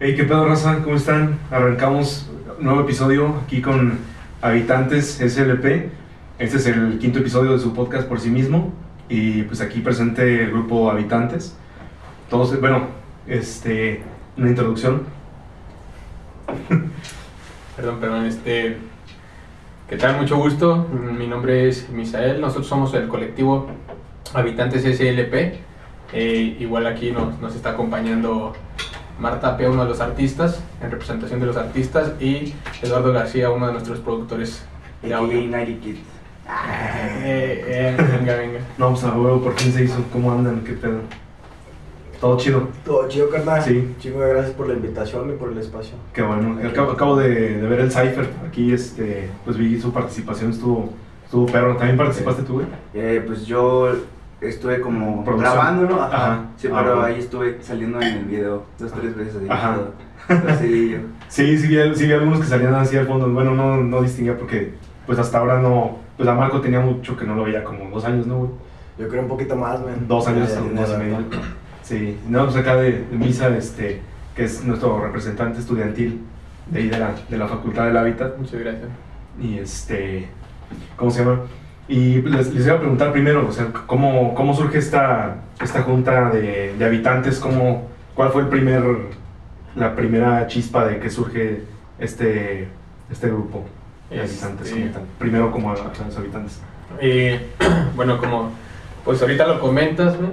Hey, qué pedo, raza, ¿cómo están? Arrancamos nuevo episodio aquí con Habitantes SLP. Este es el quinto episodio de su podcast por sí mismo. Y pues aquí presente el grupo Habitantes. Todos, bueno, este, una introducción. Perdón, perdón, este. ¿Qué tal? Mucho gusto. Mi nombre es Misael. Nosotros somos el colectivo Habitantes SLP. Eh, igual aquí nos, nos está acompañando Marta P., uno de los artistas, en representación de los artistas, y Eduardo García, uno de nuestros productores de audio. Nighty Kid. Eh, eh, venga, venga. No, pues a huevo, por fin se hizo. ¿Cómo andan? ¿Qué pedo? Todo chido. Todo chido, carnal. Sí. Chingo de gracias por la invitación y por el espacio. Qué bueno. Acabo, acabo de, de ver el Cypher. Aquí, este, pues vi su participación. Estuvo, estuvo perro. ¿También participaste tú, güey? Eh, pues yo estuve como Producción. grabando, ¿no? Ajá. Ajá. Sí, Ah, pero bueno. ahí estuve saliendo en el video dos, tres veces. Ahí, Ajá. todo. Así yo. Sí, sí vi, sí vi algunos que salían así al fondo. Bueno, no, no distinguía porque, pues hasta ahora no. Pues la Marco tenía mucho que no lo veía, como dos años, ¿no, güey? Yo creo un poquito más, man. Dos años, Eh, dos y medio. Sí, no, pues acá de, de Misa, este, que es nuestro representante estudiantil de ahí de la, de la Facultad del Hábitat. Muchas gracias. Y este, ¿cómo se llama? Y les, les iba a preguntar primero, o sea, ¿cómo, cómo surge esta, esta junta de, de habitantes? ¿Cómo, ¿Cuál fue el primer, la primera chispa de que surge este, este grupo de Este- habitantes? como tal? Primero como a- a los habitantes. Eh, bueno, como pues ahorita lo comentas, ¿no?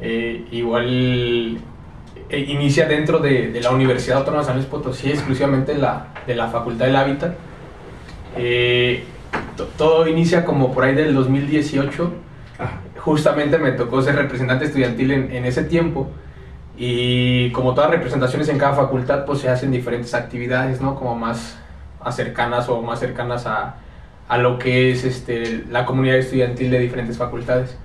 Eh, igual eh, inicia dentro de, de la Universidad Autónoma de San Luis Potosí, exclusivamente la, de la Facultad del Hábitat. To- todo inicia como por ahí del 2018. Ah, Justamente me tocó ser representante estudiantil en, en ese tiempo. Y como todas representaciones en cada facultad, pues se hacen diferentes actividades, ¿no? Como más, más cercanas o más cercanas a, a lo que es este, la comunidad estudiantil de diferentes facultades.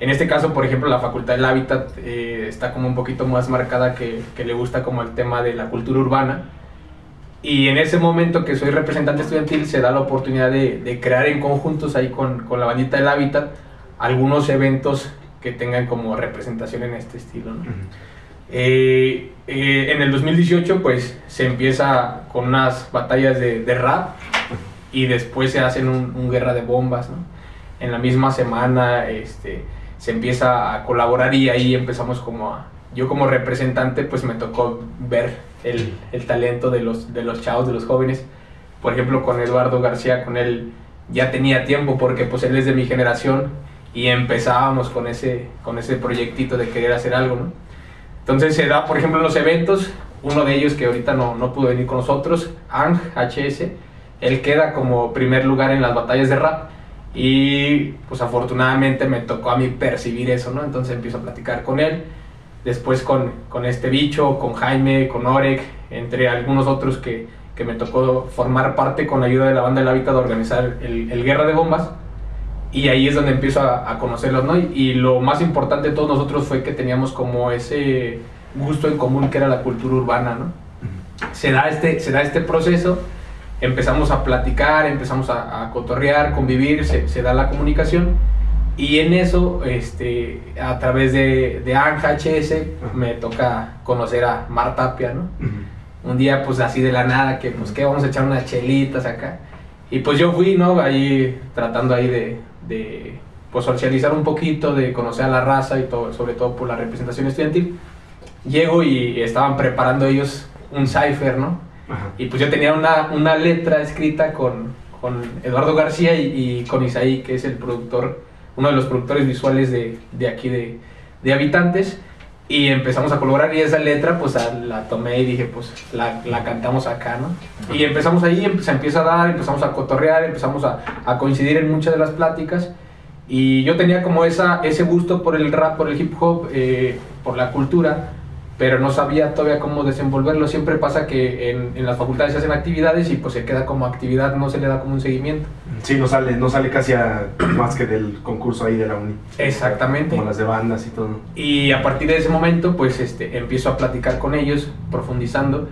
En este caso, por ejemplo, la Facultad del Hábitat eh, está como un poquito más marcada que, que le gusta como el tema de la cultura urbana. Y en ese momento que soy representante estudiantil se da la oportunidad de, de crear en conjuntos ahí con, con la bandita del Hábitat algunos eventos que tengan como representación en este estilo. ¿no? ujú. Eh, eh, en el 2018 pues se empieza con unas batallas de, de rap y después se hacen un, un guerra de bombas. ¿no? En la misma semana este, se empieza a colaborar y ahí empezamos como a... Yo como representante pues me tocó ver el, talento de los, de los chavos, de los jóvenes. Por ejemplo con Eduardo García, con él ya tenía tiempo porque pues él es de mi generación y empezábamos con ese, con ese proyectito de querer hacer algo, ¿no? Entonces se da, por ejemplo, en los eventos, uno de ellos que ahorita no, no pudo venir con nosotros, Ang HS, él queda como primer lugar en las batallas de rap y pues afortunadamente me tocó a mí percibir eso, ¿no? Entonces empiezo a platicar con él, después con, con este bicho, con Jaime, con Orek, entre algunos otros que, que me tocó formar parte con la ayuda de la banda del hábitat de organizar el, el Guerra de Bombas. Y ahí es donde empiezo a, a conocerlos, ¿no? Y, y lo más importante de todos nosotros fue que teníamos como ese gusto en común que era la cultura urbana, ¿no? Se da este, se da este proceso, empezamos a platicar, empezamos a, a cotorrear, convivir, se, se da la comunicación. Y en eso, este, a través de, de Anja HS, me toca conocer a Mar Tapia, ¿no? Ujú. un día pues así de la nada que pues que vamos a echar unas chelitas acá y pues yo fui no ahí tratando ahí de, de pues socializar un poquito de conocer a la raza y todo sobre todo por la representación estudiantil llego y estaban preparando ellos un cipher no Ajá. y pues yo tenía una, una letra escrita con, con Eduardo García y, y con Isaí que es el productor uno de los productores visuales de, de aquí de, de Habitantes y empezamos a colaborar y esa letra pues a- la tomé y dije pues la, la cantamos acá, ¿no? Y empezamos ahí, se empieza a dar, empezamos a cotorrear, empezamos a, a coincidir en muchas de las pláticas y yo tenía como esa, ese gusto por el rap, por el hip hop, eh, por la cultura, pero no sabía todavía cómo desenvolverlo. Siempre pasa que en, en las facultades se hacen actividades y pues se queda como actividad, no se le da como un seguimiento. Sí, no sale, no sale casi a- más que del concurso ahí de la uni. Exactamente. Como las de bandas y todo. Y a partir de ese momento, pues este, empiezo a platicar con ellos, profundizando,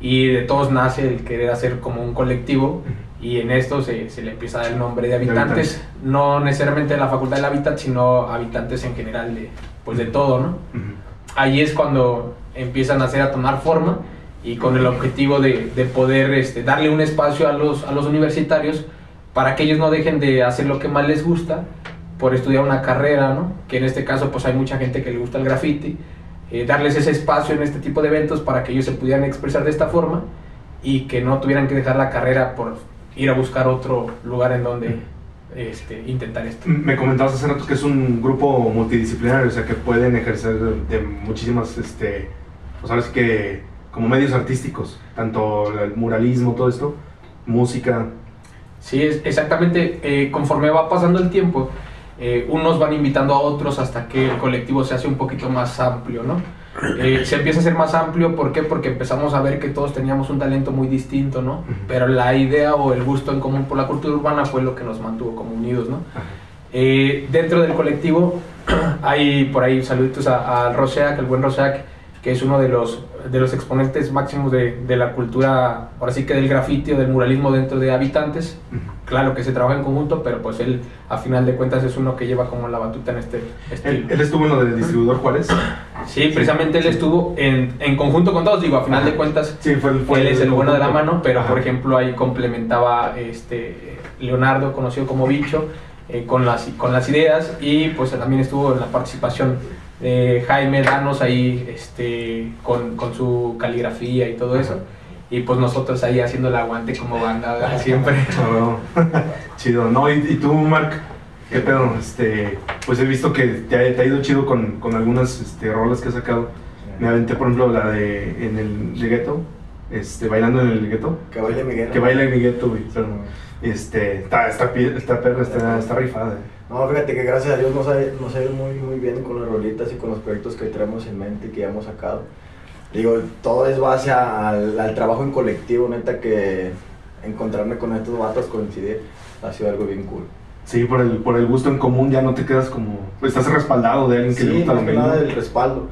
y de todos nace el querer hacer como un colectivo, y en esto se, se le empieza a dar el nombre de habitantes, no necesariamente de la Facultad del Hábitat, sino habitantes en general, de, pues de todo, ¿no? Ujú. Ahí es cuando empiezan a hacer a tomar forma, y con el objetivo de, de poder este, darle un espacio a los, a los universitarios para que ellos no dejen de hacer lo que más les gusta por estudiar una carrera, ¿no? que en este caso pues hay mucha gente que le gusta el graffiti, eh, darles ese espacio en este tipo de eventos para que ellos se pudieran expresar de esta forma y que no tuvieran que dejar la carrera por ir a buscar otro lugar en donde este, intentar esto. Me comentabas hace rato que es un grupo multidisciplinario, o sea que pueden ejercer de muchísimas, este, pues ahora sí que como medios artísticos, tanto el muralismo, todo esto, música. Sí, es, exactamente, eh, conforme va pasando el tiempo, eh, unos van invitando a otros hasta que el colectivo se hace un poquito más amplio, ¿no? Eh, se empieza a ser más amplio, ¿por qué? Porque empezamos a ver que todos teníamos un talento muy distinto, ¿no? Pero la idea o el gusto en común por la cultura urbana fue lo que nos mantuvo como unidos, ¿no? Eh, dentro del colectivo hay por ahí saluditos a, a Roseac, el buen Roseac, que es uno de los, de los exponentes máximos de, de la cultura, ahora sí que del grafiti o del muralismo dentro de Habitantes. Claro que se trabaja en conjunto, pero pues él a final de cuentas es uno que lleva como la batuta en este ¿Él, estilo. él estuvo en lo de distribuidor Juárez? Sí, precisamente él estuvo en, en conjunto con todos, digo, a final de cuentas Sí, fue el, fue él es el bueno de la mano, pero Ajá. por ejemplo ahí complementaba este Leonardo, conocido como Bicho, eh, con, las, con las ideas y pues también estuvo en la participación de Jaime Danos ahí este, con, con su caligrafía y todo eso. Y pues nosotros ahí haciendo el aguante como banda siempre. Chido, ¿no? ¿Y, y tú, Mark? ¿Qué pedo? Este, pues he visto que te ha, te ha ido chido con, con algunas este, rolas que has sacado. Me aventé, por ejemplo, la de en el de gueto, este, bailando en el gueto. Que baile Miguel. Que baila en mi gueto, güey. pero, Este, está, está, está perra, está, está rifada. eh. No, fíjate que gracias a Dios nos ha, nos ha ido muy, muy bien con las rolitas y con los proyectos que traemos en mente y que ya hemos sacado. Digo, todo es base al, al trabajo en colectivo, neta, que encontrarme con estos vatos, coincidir, ha sido algo bien cool. Sí, por el, por el gusto en común ya no te quedas como... Estás respaldado de alguien que le Sí, gusta más lo mismo. nada del respaldo.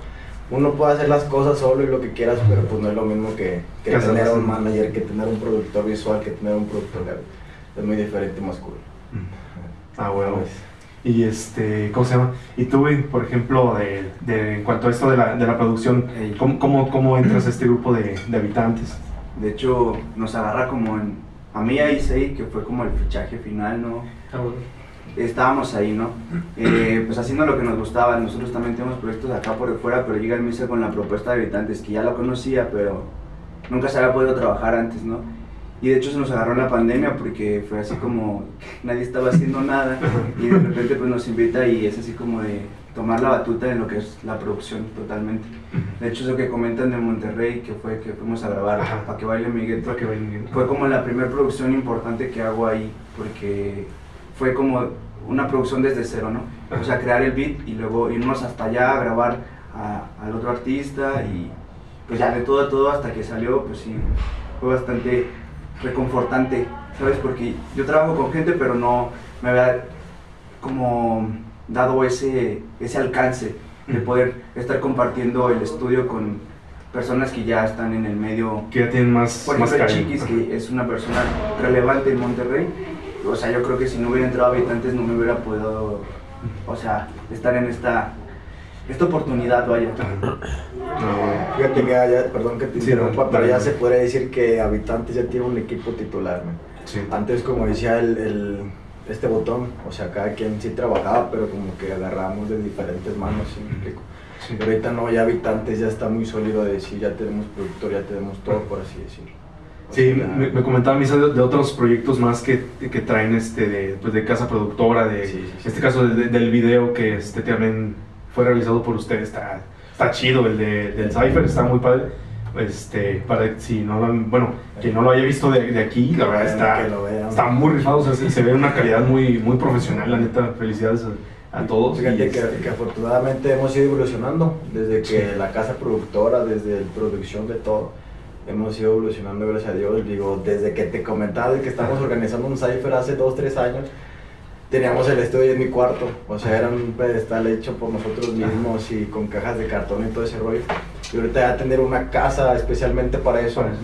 Uno puede hacer las cosas solo y lo que quieras, pero pues no es lo mismo que, que tener un manager, que tener un productor visual, que tener un productor. Es muy diferente más cool. Ah, bueno. Pues, Y este, ¿cómo se llama? Y tú, por ejemplo, de, de- en cuanto a esto de la, de la producción. ¿cómo, cómo, cómo entras a este grupo de, de habitantes? De hecho, nos agarra como en... A mí ahí sí, que fue como el fichaje final, ¿no? Ah, bueno. Estábamos ahí, ¿no? Eh, pues haciendo lo que nos gustaba. Nosotros también tenemos proyectos acá por fuera, pero llega el Misa con la propuesta de habitantes, que ya lo conocía, pero nunca se había podido trabajar antes, ¿no? Y de hecho se nos agarró la pandemia porque fue así como nadie estaba haciendo nada y de repente pues nos invita y es así como de tomar la batuta en lo que es la producción totalmente. De hecho eso que comentan de Monterrey, que fue que fuimos a grabar Ajá. para que baile Miguel, Para que vayan- fue como la primera producción importante que hago ahí, porque fue como una producción desde cero, ¿no? O sea, crear el beat y luego irnos hasta allá a grabar a- al otro artista y pues ya de todo a todo hasta que salió, pues sí, fue bastante reconfortante, ¿sabes? Porque yo trabajo con gente, pero no me había como dado ese, ese alcance de poder estar compartiendo el estudio con personas que ya están en el medio Que ya tienen más, por más ejemplo, calle. Chiquis, que es una persona relevante en Monterrey, o sea, yo creo que si no hubiera entrado a Habitantes no me hubiera podido, o sea, estar en esta, esta oportunidad, vaya. Bueno. Fíjate que ya, perdón que te Sí, interrumpa, dale, pero dale. ya se puede decir que Habitantes ya tiene un equipo titular, man. Sí. Antes, como decía el, el- este botón, o sea, cada quien sí trabajaba, pero como que agarramos de diferentes manos, ¿sí me explico? Sí. Pero ahorita no, ya Habitantes ya está muy sólido de decir, ya tenemos productor, ya tenemos todo, por así decirlo. O Sí, me, me comentaba Misa de, de otros proyectos más que, que traen este de, pues de casa productora, de Sí, sí, sí. este caso de- de- del video que este también fue realizado por ustedes, está, está chido el de, del Cypher, está muy padre. Este, para si no lo bueno, quien no lo haya visto de, de aquí, la verdad está, que lo vean. está muy rifado, o sea, se, se ve una calidad muy, muy profesional, la neta, felicidades a, a todos. Fíjate que, este, que afortunadamente hemos ido evolucionando desde que la casa productora, desde la producción de todo, hemos ido evolucionando, gracias a Dios. Digo, desde que te comentaba de que estamos organizando un Cypher hace 2, 3 años, teníamos el estudio en mi cuarto, o sea, era un pedestal hecho por nosotros mismos y con cajas de cartón y todo ese rollo. Y ahorita ya tener una casa especialmente para eso. para eso,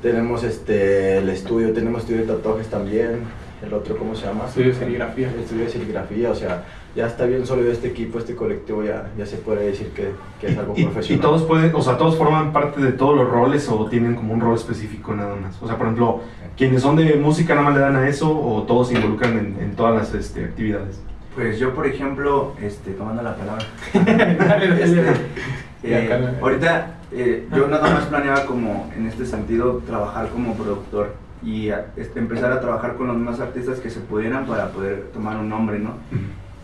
Tenemos este, el estudio, tenemos estudio de tatuajes también. el otro, ¿cómo se llama? Estudio de serigrafía. El estudio de serigrafía, o sea, ya está bien sólido este equipo, este colectivo, ya, ya se puede decir que, que es algo Y, profesional. y todos pueden, o sea, todos forman parte de todos los roles o tienen como un rol específico nada más. O sea, por ejemplo, quienes son de música nada más le dan a eso o todos se involucran en, en todas las este, actividades. Pues yo, por ejemplo, este, tomando la palabra, dale. Eh, ahorita eh, yo nada más planeaba como en este sentido trabajar como productor y a- este, empezar a trabajar con los más artistas que se pudieran para poder tomar un nombre, ¿no?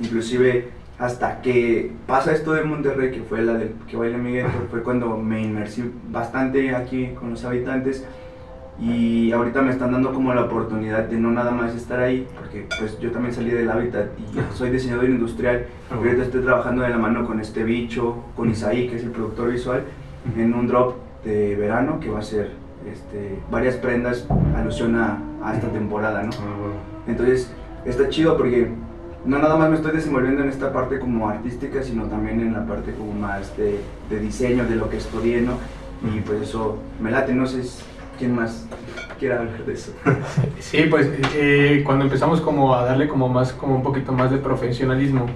Inclusive hasta que pasa esto de Monterrey, que fue la del que baila Miguel, fue cuando me inmersí bastante aquí con los habitantes. Y ahorita me están dando como la oportunidad de no nada más estar ahí, porque pues yo también salí del hábitat y soy diseñador industrial, Ah, y ahorita estoy trabajando de la mano con este bicho, con Isaí, que es el productor visual, en un drop de verano que va a ser este, varias prendas alusión a, a esta temporada, ¿no? Ah. Entonces, está chido porque no nada más me estoy desenvolviendo en esta parte como artística, sino también en la parte como más de, de diseño, de lo que estudié, ¿no? Y pues eso me late, no sé quién más quiera hablar de eso. Sí, pues eh, cuando empezamos como a darle como más, como un poquito más de profesionalismo,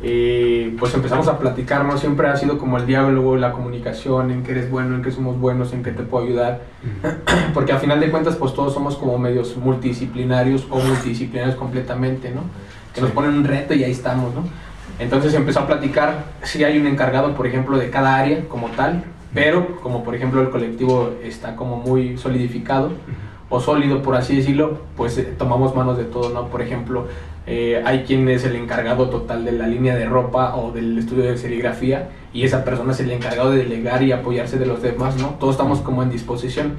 eh, pues empezamos a platicar, ¿no? Siempre ha sido como el diálogo, la comunicación, en qué eres bueno, en qué somos buenos, en qué te puedo ayudar, porque a final de cuentas pues todos somos como medios multidisciplinarios o multidisciplinarios completamente, ¿no? Que nos Sí. ponen un reto y ahí estamos, ¿no? Entonces empezó a platicar, si hay un encargado, por ejemplo, de cada área como tal, pero como por ejemplo el colectivo está como muy solidificado, o sólido, por así decirlo, pues eh, tomamos manos de todo, ¿no? Por ejemplo, eh, hay quien es el encargado total de la línea de ropa o del estudio de serigrafía y esa persona es el encargado de delegar y apoyarse de los demás, ¿no? Todos estamos como en disposición.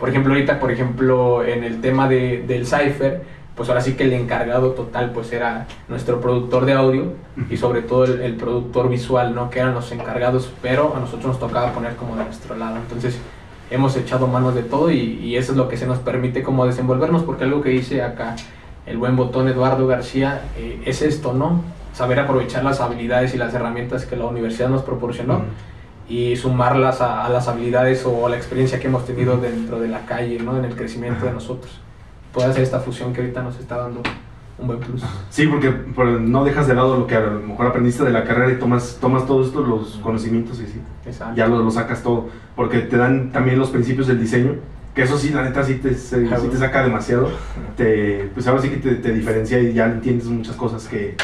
Por ejemplo, ahorita, por ejemplo, en el tema de, del cipher, pues ahora sí que el encargado total pues era nuestro productor de audio y sobre todo el, el productor visual, ¿no? Que eran los encargados, pero a nosotros nos tocaba poner como de nuestro lado. Entonces, hemos echado manos de todo y, y eso es lo que se nos permite como desenvolvernos, porque algo que dice acá el buen botón Eduardo García eh, es esto, ¿no? Saber aprovechar las habilidades y las herramientas que la universidad nos proporcionó y sumarlas a, a las habilidades o a la experiencia que hemos tenido dentro de la calle, ¿no? En el crecimiento de nosotros. Puede hacer esta fusión que ahorita nos está dando un buen plus. Sí, porque por- no dejas de lado lo que a lo mejor aprendiste de la carrera y tomas, tomas todos estos los conocimientos y sí, Exacto. ya lo, lo sacas todo. Porque te dan también los principios del diseño, que eso sí, la neta, sí te, se- sí te saca demasiado. Te, pues ahora sí que te, te diferencia y ya entiendes muchas cosas que,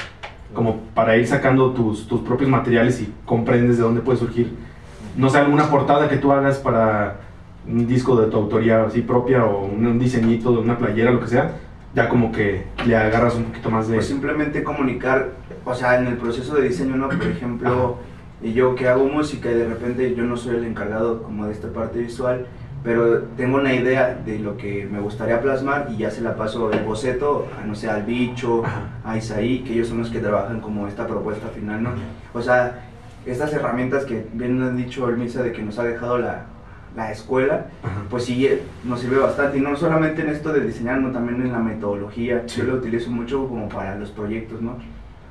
como para ir sacando tus, tus propios materiales y comprendes de dónde puede surgir, no sé, alguna portada que tú hagas para un disco de tu autoría así propia o un, diseñito de una playera, lo que sea, ya como que le agarras un poquito más de... Pues simplemente comunicar, o sea, en el proceso de diseño, ¿no? Por ejemplo, y yo que hago música y de repente yo no soy el encargado como de esta parte visual, pero tengo una idea de lo que me gustaría plasmar y ya se la paso el boceto, a, no sé, al bicho, a Isaí, que ellos son los que trabajan como esta propuesta final, ¿no? O sea, estas herramientas que bien han dicho el Misa de que nos ha dejado la, la escuela, Ajá. pues sí eh, nos sirve bastante y no solamente en esto de diseñar, no también en la metodología. Sí. Yo lo utilizo mucho como para los proyectos, ¿no?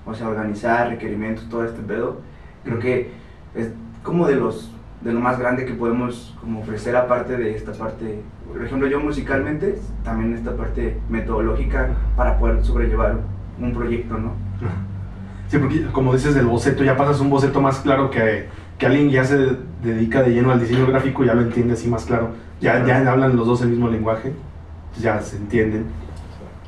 O sea, organizar requerimientos, todo este pedo. Creo que es como de los de lo más grande que podemos como ofrecer aparte de esta parte, por ejemplo, yo musicalmente, también esta parte metodológica para poder sobrellevar un proyecto, ¿no? Ajá. Sí, porque como dices del boceto, ya pasas un boceto más claro que, que alguien ya se dedica de lleno al diseño gráfico, ya lo entiende así más claro. Ya, ya hablan los dos el mismo lenguaje, ya se entienden.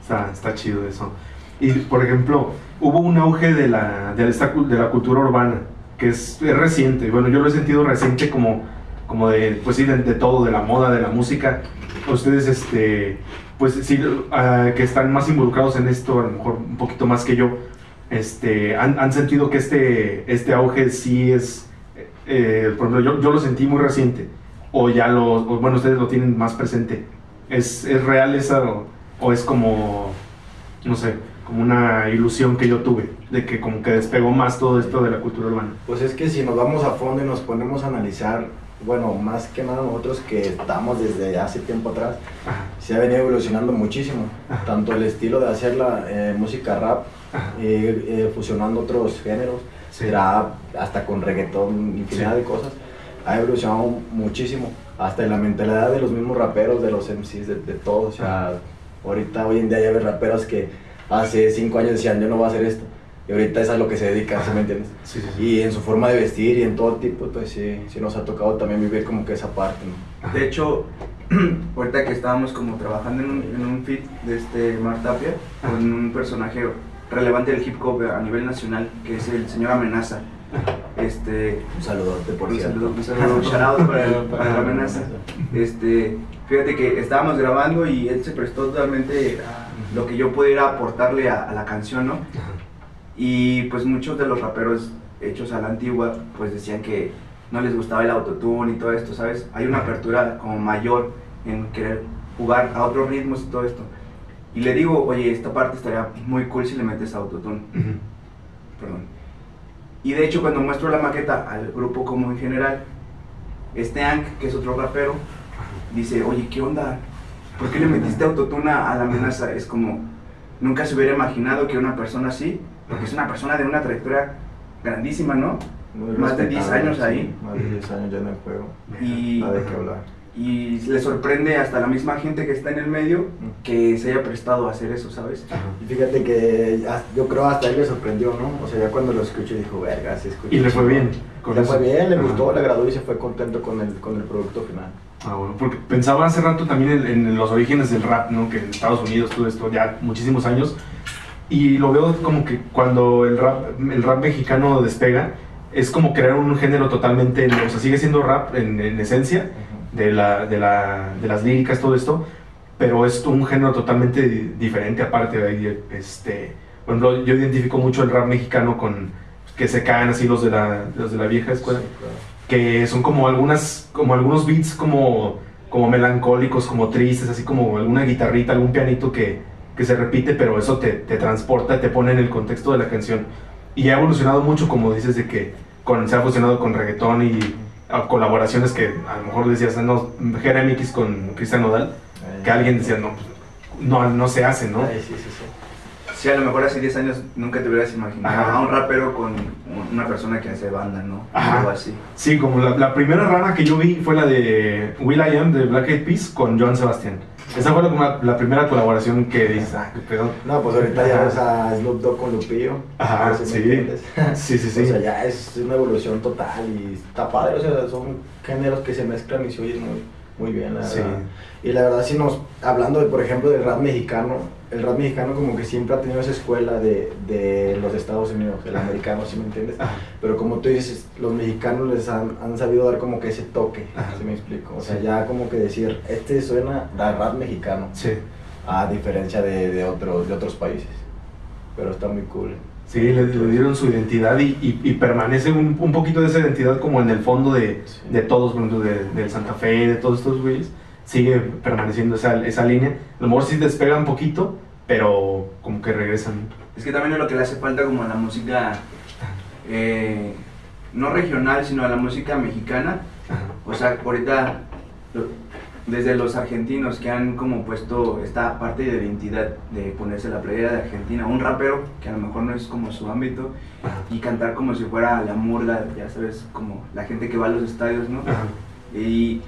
Está, está chido eso. Y por ejemplo, hubo un auge de la, de cul- de la cultura urbana, que es, es reciente. Bueno, yo lo he sentido reciente como, como de, pues sí, de, de todo, de la moda, de la música. Ustedes, este, pues sí, ah, que están más involucrados en esto, a lo mejor un poquito más que yo, este, han, han sentido que este, este auge sí es, eh, por ejemplo, yo, yo lo sentí muy reciente, o ya lo, o bueno, ustedes lo tienen más presente. ¿Es, es real esa o, o es como, no sé, como una ilusión que yo tuve, de que como que despegó más todo esto de la cultura urbana? Pues es que si nos vamos a fondo y nos ponemos a analizar, bueno, más que nada nosotros que estamos desde hace tiempo atrás, Ajá, se ha venido evolucionando muchísimo. Ajá. Tanto el estilo de hacer la eh, música rap, eh, eh, fusionando otros géneros, Sí. rap, hasta con reggaetón, infinidad Sí. de cosas, ha evolucionado muchísimo. Hasta en la mentalidad de los mismos raperos, de los MCs, de, de todos. O sea, Ahorita, hoy en día, ya ves raperos que hace cinco años decían, yo no voy a hacer esto. Y ahorita es a lo que se dedica, ¿sí me entiendes? Sí, sí, sí. Y en su forma de vestir y en todo tipo, pues sí, sí nos ha tocado también vivir como que esa parte, ¿no? De hecho, ahorita que estábamos como trabajando en un, en un feed de este Mar Tapia, con un personaje relevante del hip hop a nivel nacional, que es el señor Amenaza. Este, Un saludote, por un saludo, un saludo, shout out para, el- para la amenaza. Este, fíjate que estábamos grabando y él se prestó totalmente a lo que yo pudiera aportarle a, a la canción, ¿no? Y pues muchos de los raperos hechos a la antigua, pues decían que no les gustaba el autotune y todo esto, ¿sabes? Hay una apertura como mayor en querer jugar a otros ritmos y todo esto. Y le digo, oye, esta parte estaría muy cool si le metes autotune. Perdón. Y de hecho cuando muestro la maqueta al grupo como en general, este Ank, que es otro rapero, dice, oye, ¿qué onda? ¿Por qué le metiste autotune a la amenaza? Es como, nunca se hubiera imaginado que una persona así, porque es una persona de una trayectoria grandísima, ¿no? Más de respetable, 10 años sí, ahí. Más de 10 años ya en el juego. Y, Nada de qué hablar. y le sorprende hasta la misma gente que está en el medio que se haya prestado a hacer eso, ¿sabes? Y fíjate que yo creo hasta él le sorprendió, ¿no? O sea, ya cuando lo escuché dijo, verga, se escucha. Y le fue chido". bien. Le fue bien, le Ajá. gustó, le agradó y se fue contento con el, con el producto final. Ah, bueno, porque pensaba hace rato también en, en los orígenes del rap, ¿no? Que en Estados Unidos todo esto ya muchísimos años. Y lo veo como que cuando el rap, el rap mexicano despega, es como crear un género totalmente, o sea, sigue siendo rap en, en esencia, de, la, de, la, de las líricas, todo esto, pero es un género totalmente di- diferente aparte de ahí. Este, por ejemplo, yo identifico mucho el rap mexicano con que se caen así los de la, los de la vieja escuela Sí, claro. que son como algunas como algunos beats como como melancólicos como tristes así como alguna guitarrita algún pianito que, que se repite pero eso te, te transporta te pone en el contexto de la canción y ha evolucionado mucho como dices de que con, se ha fusionado con reggaetón y colaboraciones que a lo mejor decías no Jeremy X con Cristian Nodal Ay, que alguien decía no pues, no no se hace no sí, sí, sí. Sí, a lo mejor hace 10 años nunca te hubieras imaginado Ajá. a un rapero con una persona que hace banda, ¿no? Ajá. Algo así. Sí, como la, la primera rara que yo vi fue la de Will I Am de Black Eyed Peas con Joan Sebastián. Esa fue la, la primera colaboración que dices, ah, qué pedo. No, pues ahorita ya ves a Snoop Dogg con Lupillo. Ajá, si sí. entiendes. Sí, sí, sí. O sea, ya es una evolución total y está padre. O sea, son géneros que se mezclan y se oyen muy, muy bien, la Sí. verdad. Y la verdad, si nos, hablando, de, por ejemplo, del rap mexicano, el rap mexicano como que siempre ha tenido esa escuela de, de los Estados Unidos, el americano, ¿sí me entiendes? Ajá. Pero como tú dices, los mexicanos les han, han sabido dar como que ese toque, Ajá. ¿sí me explico? O sea, Sí. ya como que decir, este suena a rap mexicano, Sí, a diferencia de, de, otros, de otros países. Pero está muy cool. sí le, le dieron su identidad y, y- y permanece un, un poquito de esa identidad como en el fondo de, de todos, por ejemplo, de, del Santa Fe, de todos estos güeyes. Sigue permaneciendo esa, esa línea. A lo mejor sí despega un poquito, pero como que regresan. Es que también es lo que le hace falta como a la música, eh, no regional, sino a la música mexicana. O sea, ahorita, desde los argentinos que han como puesto esta parte de identidad de ponerse la playera de Argentina, un rapero que a lo mejor no es como su ámbito, y cantar como si fuera la murga, ya sabes, como la gente que va a los estadios, ¿no? Ajá. Y,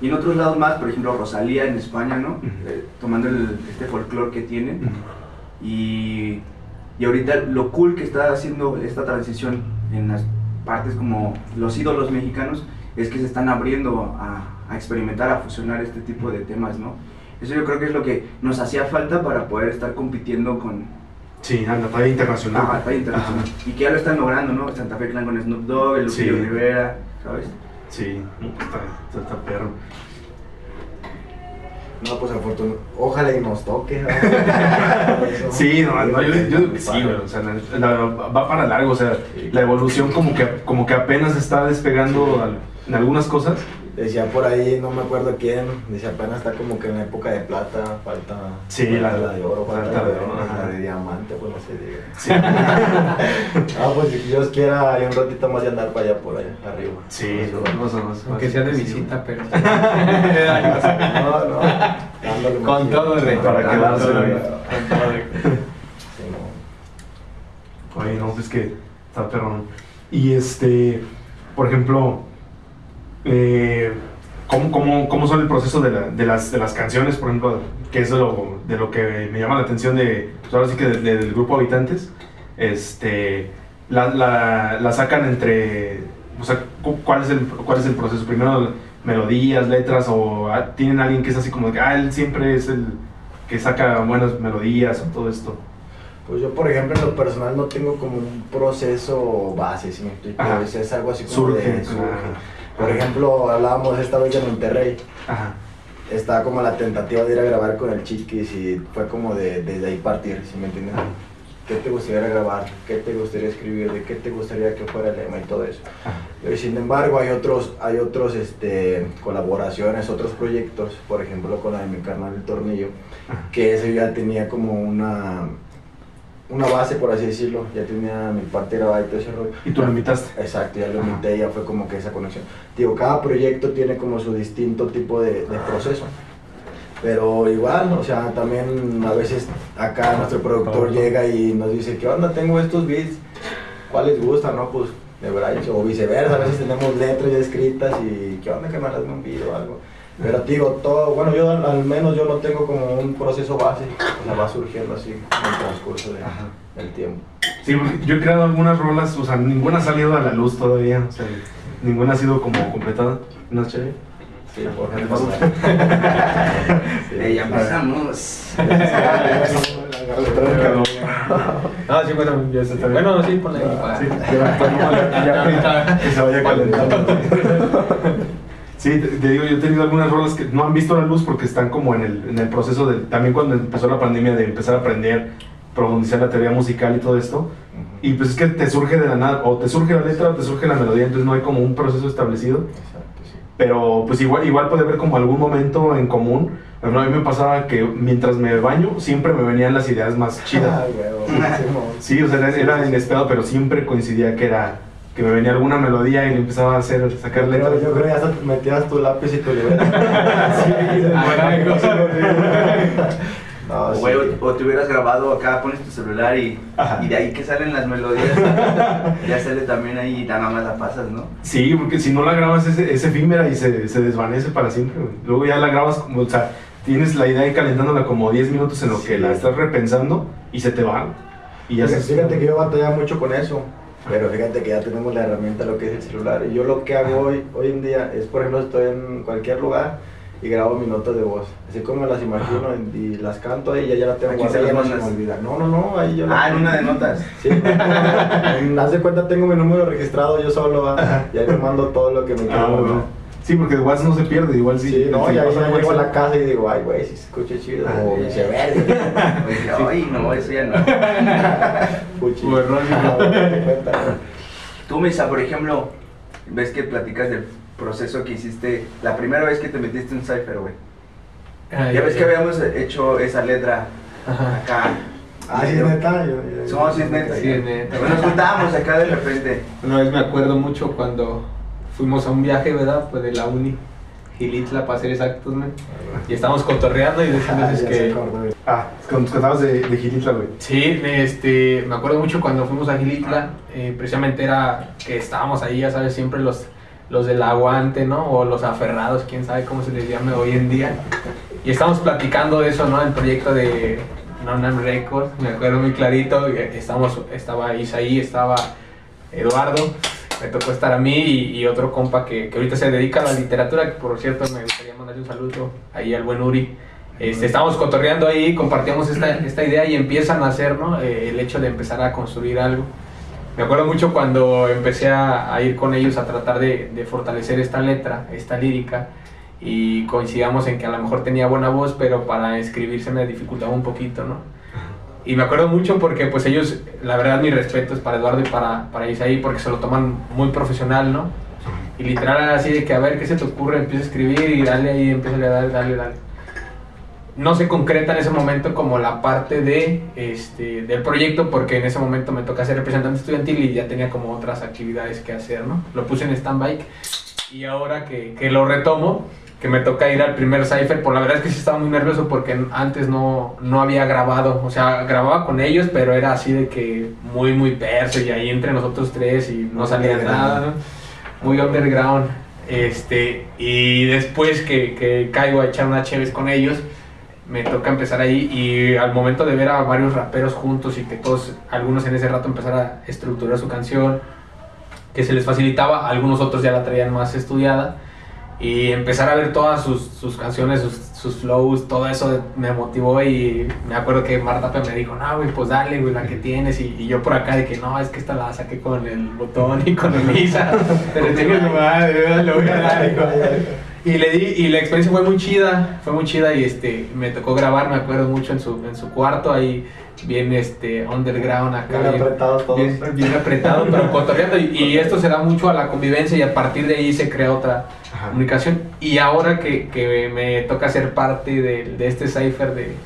y en otros lados más, por ejemplo, Rosalía en España, ¿no? Eh, tomando el- este folclore que tienen. Ujú. Y, y ahorita lo cool que está haciendo esta transición en las partes como los ídolos mexicanos es que se están abriendo a, a experimentar, a fusionar este tipo de temas, ¿no? Eso yo creo que es lo que nos hacía falta para poder estar compitiendo con Sí, a la talla internacional. batalla internacional. Y que ya lo están logrando, ¿no? Santa Fe Clan con Snoop Dogg, el Lupillo Sí. Rivera, ¿sabes? Sí, no, está, está, está perro. No, pues afortunadamente, ojalá y nos toque. Eso. Sí, no, no, yo, yo digo que sí, güey, o sea, la- la- va para largo, o sea, la evolución como que, como que apenas está despegando al- en algunas cosas. Decía por ahí, no me acuerdo quién, decía apenas está como que en la época de plata, falta, Sí, la- de oro, falta, falta la de de, oro, la de diamante, pues no se diga. Sí, Ah, pues si Dios quiera, hay un ratito más de andar para allá, por allá, arriba. sí, no, no, Aunque sea de sí, visita, pero. No, no, dándole Con todo tiempo. respeto. Para. Sí, no. Oye, no, pues que está perrón. Y este, por ejemplo, eh, ¿cómo, cómo, cómo son el proceso de, la- de las, de las canciones, por ejemplo, que es de lo, de lo que me llama la atención de, pues ahora sí que de- del grupo Habitantes? Este, la, la, la sacan entre, o sea, cu- ¿cuál es, el, ¿cuál es el proceso? Primero, melodías, letras, o ah, tienen alguien que es así como que, ah, él siempre es el que saca buenas melodías o todo esto. Pues yo, por ejemplo, en lo personal no tengo como un proceso base, explico. Ajá. Es, es algo así como Surge, de surge. ah. Por ejemplo, hablábamos esta vez de Monterrey. Ajá. Estaba como la tentativa de ir a grabar con el Chiquis y fue como de desde ahí partir, si me entiendes? ¿Qué te gustaría grabar? ¿Qué te gustaría escribir? ¿De qué te gustaría que fuera el lema y todo eso? Ajá. Sin embargo hay otros, hay otros este, colaboraciones, otros proyectos, por ejemplo con la de mi carnal El Tornillo, que ese ya tenía como una, una base, por así decirlo, ya tenía mi parte grabada y todo ese rollo. Y tú lo invitaste. Exacto, ya lo invité, ya fue como que esa conexión. Digo, cada proyecto tiene como su distinto tipo de, de proceso. Pero igual, o sea, también a veces acá nuestro productor llega y nos dice, ¿qué onda? Tengo estos beats, ¿cuáles gustan? No, pues de Bryce o viceversa, a veces tenemos letras ya escritas y ¿qué onda que me las un video o algo? Pero digo, todo, bueno, yo al, al menos yo no tengo como un proceso base, o sea, va surgiendo así en el transcurso de- del tiempo. Sí, yo he creado algunas rolas, o sea, ninguna ha salido a la luz todavía, o sea, ninguna ha sido como completada. ¿No, chévere? Sí, por ejemplo. Eh, ya empezamos. Ah, sí, bueno, ya está bien. Bueno, sí, ponle ahí. para- Sí, ya, ya, ya, que se vaya calentando. Sí, te, te digo, yo he tenido algunas rolas que no han visto la luz porque están como en el, en el proceso de, también cuando empezó la pandemia, de empezar a aprender, profundizar la teoría musical y todo esto. Y pues es que te surge de la nada, o te surge la letra o te surge la melodía, entonces no hay como un proceso establecido. Exacto, sí. Pero pues igual, igual puede haber como algún momento en común. A mí me pasaba que mientras me baño siempre me venían las ideas más chidas. Huevo, Simón. Sí, o sea, era, era inesperado, pero siempre coincidía que era que me venía alguna melodía y le empezaba a hacer, sacar letras. Yo creo que hasta metías tu lápiz y tu libreta. sí, No, sí. Güey, o, o te hubieras grabado acá, pones tu celular y, y de ahí que salen las melodías. ya sale también ahí y nada más la pasas, ¿no? Sí, porque si no la grabas es, es efímera y se, se desvanece para siempre. güey. Luego ya la grabas como, o sea, tienes la idea ahí calentándola como 10 minutos en lo que Sí. la estás repensando y se te va. Y ya Fíjate, se... fíjate que yo batallaba mucho con eso. Pero fíjate que ya tenemos la herramienta, lo que es el celular. Y yo lo que hago hoy, hoy en día es, por ejemplo, estoy en cualquier lugar y grabo mis notas de voz. Así como las imagino y las canto ahí, ya, ya la tengo Aquí se guardada, ya no las se me olvida. No, no, no, ahí yo la- Ah, en una de notas. Sí, en- de cuenta tengo mi número registrado yo solo, ¿va? y ahí me mando todo lo que me Ah, bueno. mandar. Sí, porque de WhatsApp no se pierde, igual sí. Sí, no, sí y ahí pasa ya llego a la casa y digo, ay, güey, si se escucha chido, Ah, o ya. viceversa. Dije, Ay, no, eso ya no. Puchi. Borrón y No, te cuenta. Tú, Misa, por ejemplo, ves que platicas del proceso que hiciste la primera vez que te metiste en Cypher, güey. Ya ves ay, que ay. habíamos hecho esa letra acá. Ah, sí, es neta. Yo, yo- No, sí es neta. Sí, es neta. Bueno, nos juntábamos acá de repente. Una vez me acuerdo mucho cuando fuimos a un viaje, ¿verdad? Pues de la uni, Gilitla, para ser exactos. Y estábamos cotorreando y esas Ah, que... acordó. Ah, cuando contabas de, de Gilitla, güey. Sí, este, me acuerdo mucho cuando fuimos a Gilitla, eh, precisamente era que estábamos ahí, ya sabes, siempre los, los del aguante, ¿no? O los aferrados, quién sabe cómo se les llame hoy en día. Y estábamos platicando de eso, ¿no? El proyecto de Non Records, me acuerdo muy clarito, estábamos, estaba Isaí, estaba Eduardo, me tocó estar a mí y, y otro compa que, que ahorita se dedica a la literatura, que por cierto me gustaría mandarle un saludo ahí al buen Uri. Este, estábamos cotorreando ahí, compartíamos esta, esta idea y empiezan a hacer ¿no? Eh, el hecho de empezar a construir algo. Me acuerdo mucho cuando empecé a, a ir con ellos a tratar de, de fortalecer esta letra, esta lírica, y coincidamos en que a lo mejor tenía buena voz, pero para escribir se me dificultaba un poquito, ¿no? Y me acuerdo mucho porque pues ellos, la verdad mi respeto es para Eduardo y para, para Isaí porque se lo toman muy profesional, ¿no? Y literal era así de que a ver qué se te ocurre, empieza a escribir y dale ahí, empieza a darle, dale, dale. No se concreta en ese momento como la parte de, este, del proyecto porque en ese momento me toca ser representante estudiantil y ya tenía como otras actividades que hacer, ¿no? Lo puse en stand-by y ahora que, que lo retomo, que me toca ir al primer cipher, por la verdad es que sí estaba muy nervioso porque antes no, no había grabado, o sea, grababa con ellos, pero era así de que muy, muy perso y ahí entre nosotros tres y no salía nada, ¿no? muy underground. Este, y después que, que caigo a echar unas cheves con ellos, me toca empezar ahí y al momento de ver a varios raperos juntos y que todos, algunos en ese rato empezaron a estructurar su canción, que se les facilitaba, algunos otros ya la traían más estudiada y empezar a ver todas sus, sus canciones, sus, sus, flows, todo eso me motivó y me acuerdo que Marta me dijo, no, güey, pues dale, güey, la que tienes y, y, yo por acá de que no, es que esta la saqué con el botón y con el Lisa, pero tengo su madre, lo voy a dar. Y le di, y la experiencia fue muy chida, fue muy chida y este, me tocó grabar, me acuerdo mucho en su, en su cuarto, ahí bien este, underground acá. Bien, bien apretados todos. Bien, bien apretado, pero cotorreando. Y, y, esto se da mucho a la convivencia y a partir de ahí se crea otra Ajá. comunicación. Y ahora que, que, me toca ser parte de, de este cipher, de,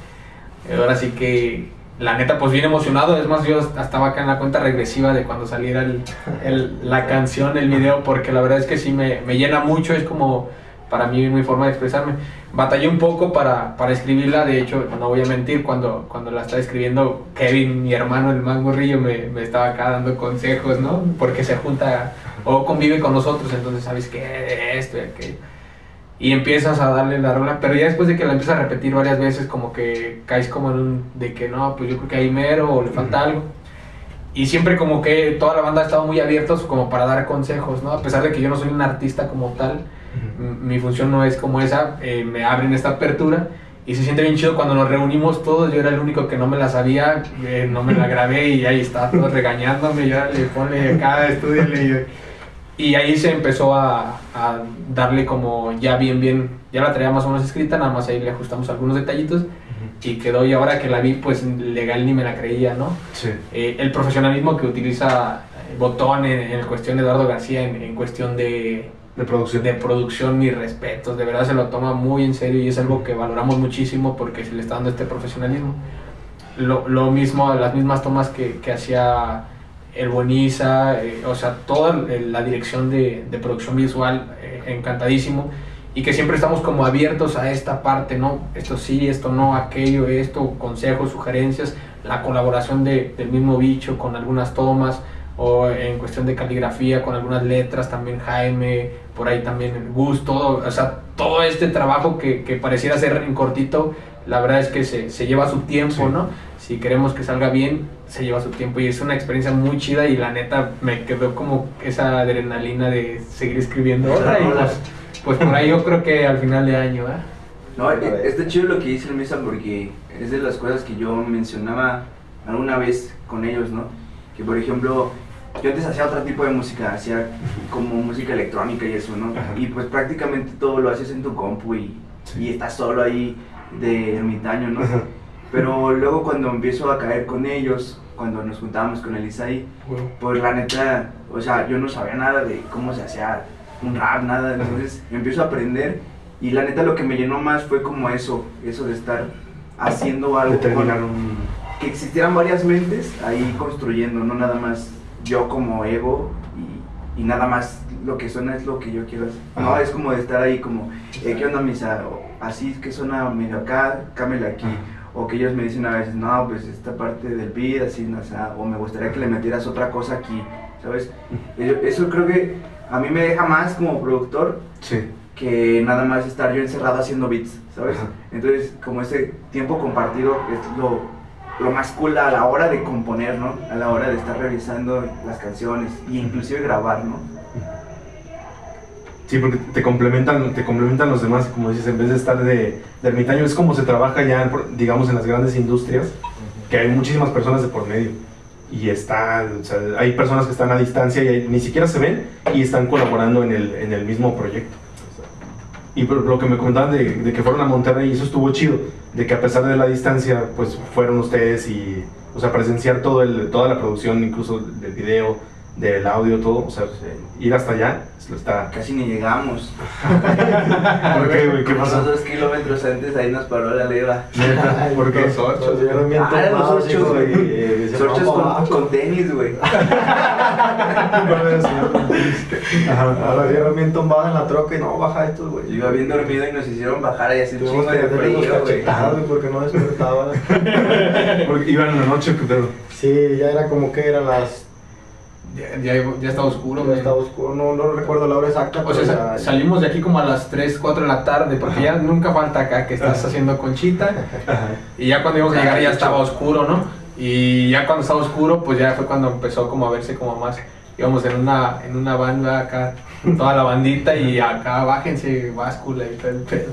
ahora sí que la neta, pues bien emocionado. Es más, yo estaba acá en la cuenta regresiva de cuando saliera el, el, la canción, el video, porque la verdad es que sí me, me llena mucho. Es como para mí mi forma de expresarme. Batallé un poco para, para escribirla, de hecho, no voy a mentir, cuando, cuando la estaba escribiendo, Kevin, mi hermano, el mango rillo, me, me estaba acá dando consejos, ¿no? Porque se junta o convive con nosotros, entonces sabes qué, esto y aquello. Y empiezas a darle la rola, pero ya después de que la empiezas a repetir varias veces, como que caes como en un, de que no, pues yo creo que hay mero o le falta uh -huh. algo. Y siempre como que toda la banda ha estado muy abiertos como para dar consejos, ¿no? A pesar de que yo no soy un artista como tal, mi función no es como esa, eh, me abren esta apertura y se siente bien chido cuando nos reunimos todos, yo era el único que no me la sabía, eh, no me la grabé y ahí está todo regañándome, ya le pone acá, estudiale y, ahí se empezó a, a, darle como ya bien, bien, ya la traía más o menos escrita, nada más ahí le ajustamos algunos detallitos y quedó y ahora que la vi pues legal ni me la creía, ¿no? Sí. Eh, el profesionalismo que utiliza Botón en, en cuestión de Eduardo García, en, en cuestión de de producción. De producción, mis respetos. De verdad se lo toma muy en serio y es algo que valoramos muchísimo porque se le está dando este profesionalismo. Lo, lo mismo, las mismas tomas que, que hacía el Boniza, eh, o sea, toda la dirección de, de producción visual, eh, encantadísimo. Y que siempre estamos como abiertos a esta parte, ¿no? Esto sí, esto no, aquello, esto, consejos, sugerencias, la colaboración de, del mismo bicho con algunas tomas o en cuestión de caligrafía con algunas letras, también Jaime, por ahí también Gus, todo, o sea, todo este trabajo que, que pareciera ser en cortito, la verdad es que se, se lleva su tiempo, sí. ¿no? Si queremos que salga bien, se lleva su tiempo y es una experiencia muy chida y la neta me quedó como esa adrenalina de seguir escribiendo otra y pues, pues por ahí yo creo que al final de año, ¿eh? No, está chido lo que dice el Misa porque es de las cosas que yo mencionaba alguna vez con ellos, ¿no? Que por ejemplo, yo antes hacía otro tipo de música, hacía como música electrónica y eso, ¿no? Ajá. Y pues prácticamente todo lo haces en tu compu y, sí. y estás solo ahí de ermitaño, ¿no? Ajá. Pero luego cuando empiezo a caer con ellos, cuando nos juntábamos con el Isaí, pues la neta, o sea, yo no sabía nada de cómo se hacía un rap, nada, entonces empiezo a aprender y la neta lo que me llenó más fue como eso, eso de estar haciendo algo. De terminar un... Que existieran varias mentes ahí construyendo, no nada más yo como ego y, y, nada más lo que suena es lo que yo quiero hacer. No, es como de estar ahí como, eh, ¿qué onda misa? Así que suena medio acá, cámela aquí. O que ellos me dicen a veces, no, pues esta parte del beat, así, no, o, sea, o me gustaría que le metieras otra cosa aquí, ¿sabes? Eso creo que a mí me deja más como productor sí. que nada más estar yo encerrado haciendo beats, ¿sabes? Ajá. Entonces, como ese tiempo compartido es lo, lo más cool a la hora de componer, ¿no? A la hora de estar revisando las canciones e inclusive grabar, ¿no? Sí, porque te complementan, te complementan los demás, como dices, en vez de estar de, de ermitaño, es como se trabaja ya, digamos, en las grandes industrias, que hay muchísimas personas de por medio. Y está, o sea, hay personas que están a distancia y hay, ni siquiera se ven y están colaborando en el, en el mismo proyecto. Y lo que me contaban de, de, que fueron a Monterrey, eso estuvo chido, de que a pesar de la distancia, pues fueron ustedes y, o sea, presenciar todo el, toda la producción, incluso del video, del audio, todo, o sea, ir hasta allá, está... Casi ni llegamos. ¿Por qué, güey? ¿Qué pasó? dos kilómetros antes ahí nos paró la leva. ¿Por qué? Los ocho, ah, los ocho, güey. Los ocho con, con tenis, güey. Ahora vieron bien tumbado en la troca y no, baja esto, güey. Yo iba bien dormido y nos hicieron bajar y así un chingo de frío, güey. porque no despertaba. porque iban en la noche, pero... Sí, ya era como que eran las Ya, ya, ya estaba oscuro, Ya oscuro, no, no recuerdo la hora exacta. O sea, ya- salimos de aquí como a las 3, 4 de la tarde, porque ya nunca falta acá que estás haciendo conchita. Ajá. Y ya cuando íbamos a llegar ya estaba oscuro, ¿no? Y ya cuando estaba oscuro, pues ya fue cuando empezó como a verse como más. Íbamos en una, en una banda acá, toda la bandita, y acá bájense, báscula y todo el pedo.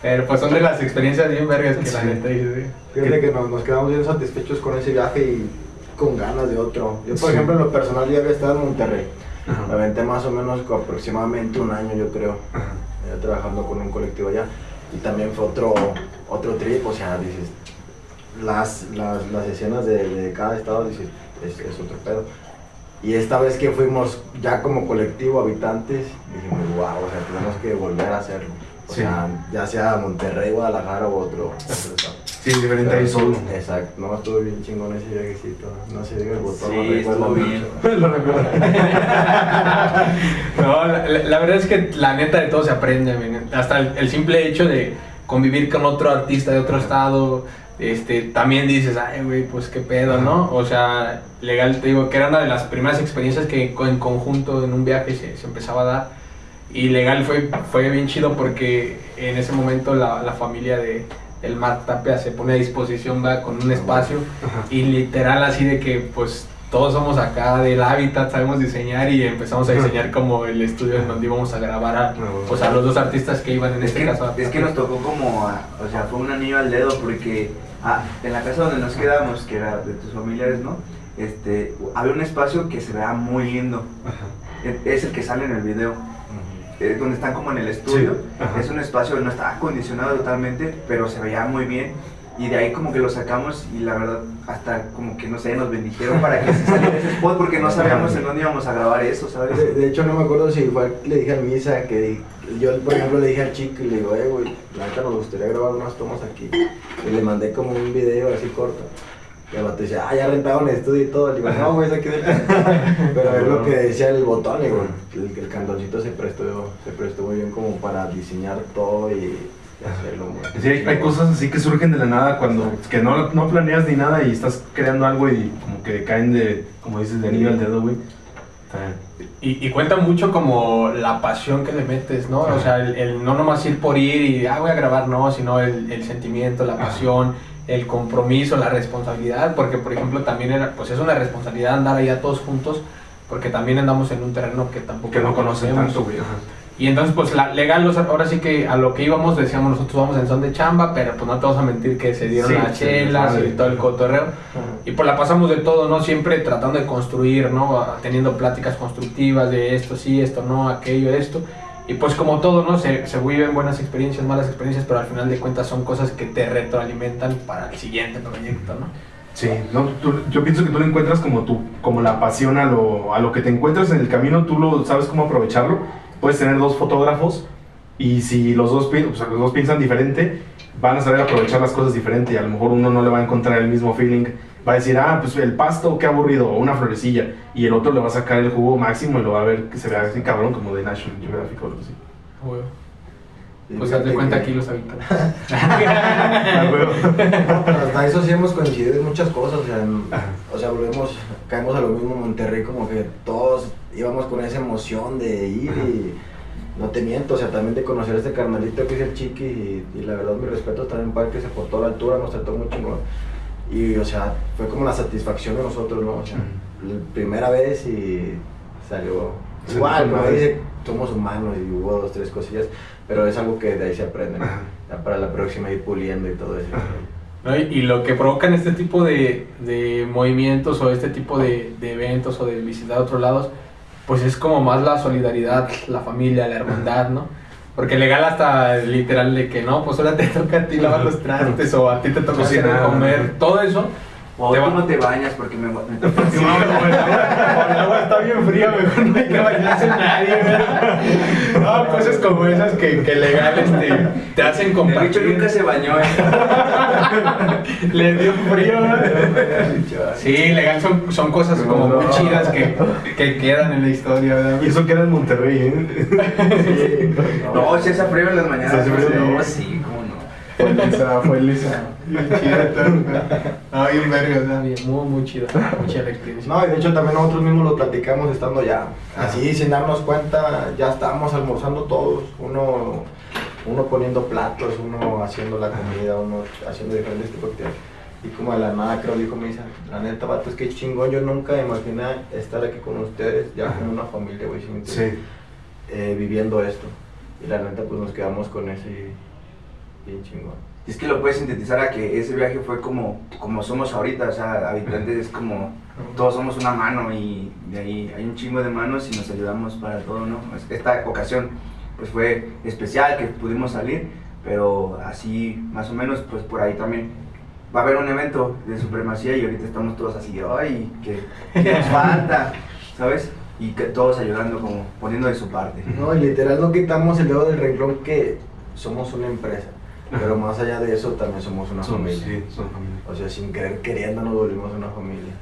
Pero pues son de las experiencias bien vergas que la neta dice. Fíjate que nos, nos quedamos bien satisfechos con ese viaje y con ganas de otro. Yo, por Sí. ejemplo, en lo personal ya había estado en Monterrey. Me Ajá. aventé más o menos co- aproximadamente un año, yo creo, eh, trabajando con un colectivo allá. Y también fue otro, otro trip, o sea, dices, las, las, las escenas de, de cada estado, dices, es, es otro pedo. Y esta vez que fuimos ya como colectivo, habitantes, dijimos, wow, o sea, tenemos que volver a hacerlo. O Sí. sea, ya sea Monterrey, Guadalajara u otro, otro estado. Sí, diferente ahí solo. Exacto, no estuvo bien chingón ese viajecito. No sé, diga el botón. Sí, estuvo bien. Lo recuerdo. No, la, verdad es que la neta de todo se aprende, hasta el, el simple hecho de convivir con otro artista de otro estado, este, también dices, ay, güey, pues qué pedo, ¿no? O sea, legal, te digo, que era una de las primeras experiencias que en conjunto en un viaje se, se empezaba a dar. Y legal fue, fue bien chido porque en ese momento la, la familia de el Mark Tapia se pone a disposición va con un espacio Ajá. y literal así de que pues todos somos acá del hábitat, sabemos diseñar y empezamos a diseñar como el estudio en donde íbamos a grabar a, pues, a los dos artistas que iban en Es este que, caso. a- es que nos tocó como, a- o sea, fue un anillo al dedo porque ah, en la casa donde nos quedamos, que era de tus familiares, ¿no? Este, había un espacio que se veía muy lindo. Ajá. Es el que sale en el video. Eh, donde están como en el estudio. Sí. Es un espacio que no está acondicionado totalmente, pero se veía muy bien. Y de ahí como que lo sacamos y la verdad hasta como que no sé, nos bendijeron para que se saliera ese spot porque no sabíamos en dónde íbamos a grabar eso, ¿sabes? De, de hecho, no me acuerdo si fue, le dije al Misa que yo, por ejemplo, le dije al chico y le digo, eh, güey, la neta nos gustaría grabar unas tomas aquí. Y le mandé como un video así corto. Y el vato decía, ah, ya rentaron el estudio y todo. Le digo, no, güey, eso quedó Pero es lo que decía el botón, digo, el, el cantoncito se prestó, se prestó muy bien como para diseñar todo y, y hacerlo muy Sí, hay, hay cosas así que surgen de la nada cuando que no, no planeas ni nada y estás creando algo y como que caen de, como dices, de anillo al dedo, güey. Y, y cuenta mucho como la pasión que le metes, ¿no? O sea, el, el no nomás ir por ir y, ah, voy a grabar, no, sino el, el sentimiento, la Ajá. El compromiso, la responsabilidad, porque por ejemplo también era, pues es una responsabilidad andar allá todos juntos, porque también andamos en un terreno que tampoco Que no conocemos. tanto, güey. Y entonces, pues la, legal, ahora sí que a lo que íbamos decíamos nosotros vamos en son de chamba, pero pues no te vamos a mentir que se dieron Sí, las sí, chelas y todo el cotorreo. Y pues la pasamos de todo, ¿no? Siempre tratando de construir, ¿no? Teniendo pláticas constructivas de esto sí, esto no, aquello, esto. Y pues como todo, ¿no? Se, se viven buenas experiencias, malas experiencias, pero al final de cuentas son cosas que te retroalimentan para el siguiente proyecto, ¿no? Sí, no, yo pienso que tú lo encuentras como tú, como la pasión a lo, a lo que te encuentras en el camino, tú lo sabes cómo aprovecharlo. Puedes tener dos fotógrafos y si los dos, los dos piensan diferente, van a saber aprovechar las cosas diferente y a lo mejor uno no le va a encontrar el mismo feeling. Va a decir, ah, pues el pasto, qué aburrido, o una florecilla. Y el otro le va a sacar el jugo máximo y lo va a ver que se vea así cabrón como de National Geographic o algo así. Pues haz de cuenta aquí los habitantes. Ah, hasta eso sí hemos coincidido en muchas cosas, o sea, en- o sea, volvemos, caemos a lo mismo en Monterrey, como que todos íbamos con esa emoción de ir y no te miento, o sea, también de conocer a este carnalito que es el Chiqui y, y la verdad mi respeto también para que se portó a la altura, nos trató muy chingón y, o sea, fue como la satisfacción de nosotros, ¿no? O sea, la primera vez y salió Sí, igual, como dice, somos humanos y hubo dos, tres cosillas, pero es algo que de ahí se aprende, ¿no? Ajá. Ya para la próxima ir puliendo y todo eso. ¿no? Y, y lo que provocan este tipo de, de movimientos o este tipo de, de eventos o de visitar otros lados, pues es como más la solidaridad, la familia, la hermandad, ¿no? Porque legal hasta literal de que no, pues ahora te toca a ti lavar los trastes o a ti te toca Cocinar. comer, todo eso. O Te tú no te bañas porque me, Sí, no, no, el agua- está bien fría, mejor no hay que bañarse nadie, ¿verdad? No, cosas como esas que, que legal este, te hacen El bicho compartir. nunca se bañó. ¿eh? Le dio frío, ¿verdad? Sí, legal, son, son cosas como muy chidas que, que quedan en la historia, ¿verdad? Y eso queda en Monterrey, ¿eh? Sí, No, si hace frío en las mañanas. Se hace frío, no, sí, cómo no. Fue Lisa, fue Lisa. Bien chida, todo. No, bien verga, o sea, bien, muy, muy chida. La experiencia. No, y de hecho también nosotros mismos lo platicamos estando ya. Así, sin darnos cuenta, ya estábamos almorzando todos. Uno, uno poniendo platos, uno haciendo la comida, uno haciendo diferentes tipos de actividades. Y como de la nada, creo, dijo Misa, la neta, vato, es que chingón, yo nunca imaginé estar aquí con ustedes, ya como una familia, güey, ¿sí me entiendes? Sí. Eh, viviendo esto. Y la neta, pues nos quedamos con ese bien chingón. Es que lo puedes sintetizar a que ese viaje fue como, como somos ahorita, o sea, habitantes es como, todos somos una mano y de ahí hay un chingo de manos y nos ayudamos para todo, ¿no? Es- Esta ocasión pues fue especial que pudimos salir, pero así más o menos pues por ahí también va a haber un evento de supremacía y ahorita estamos todos así, ay, que nos falta, ¿sabes? Y que todos ayudando como poniendo de su parte. No, y literal no quitamos el dedo del renglón que somos una empresa. Pero más allá de eso, también somos una familia. sí, son familia. O sea, sin querer queriendo nos volvimos una familia.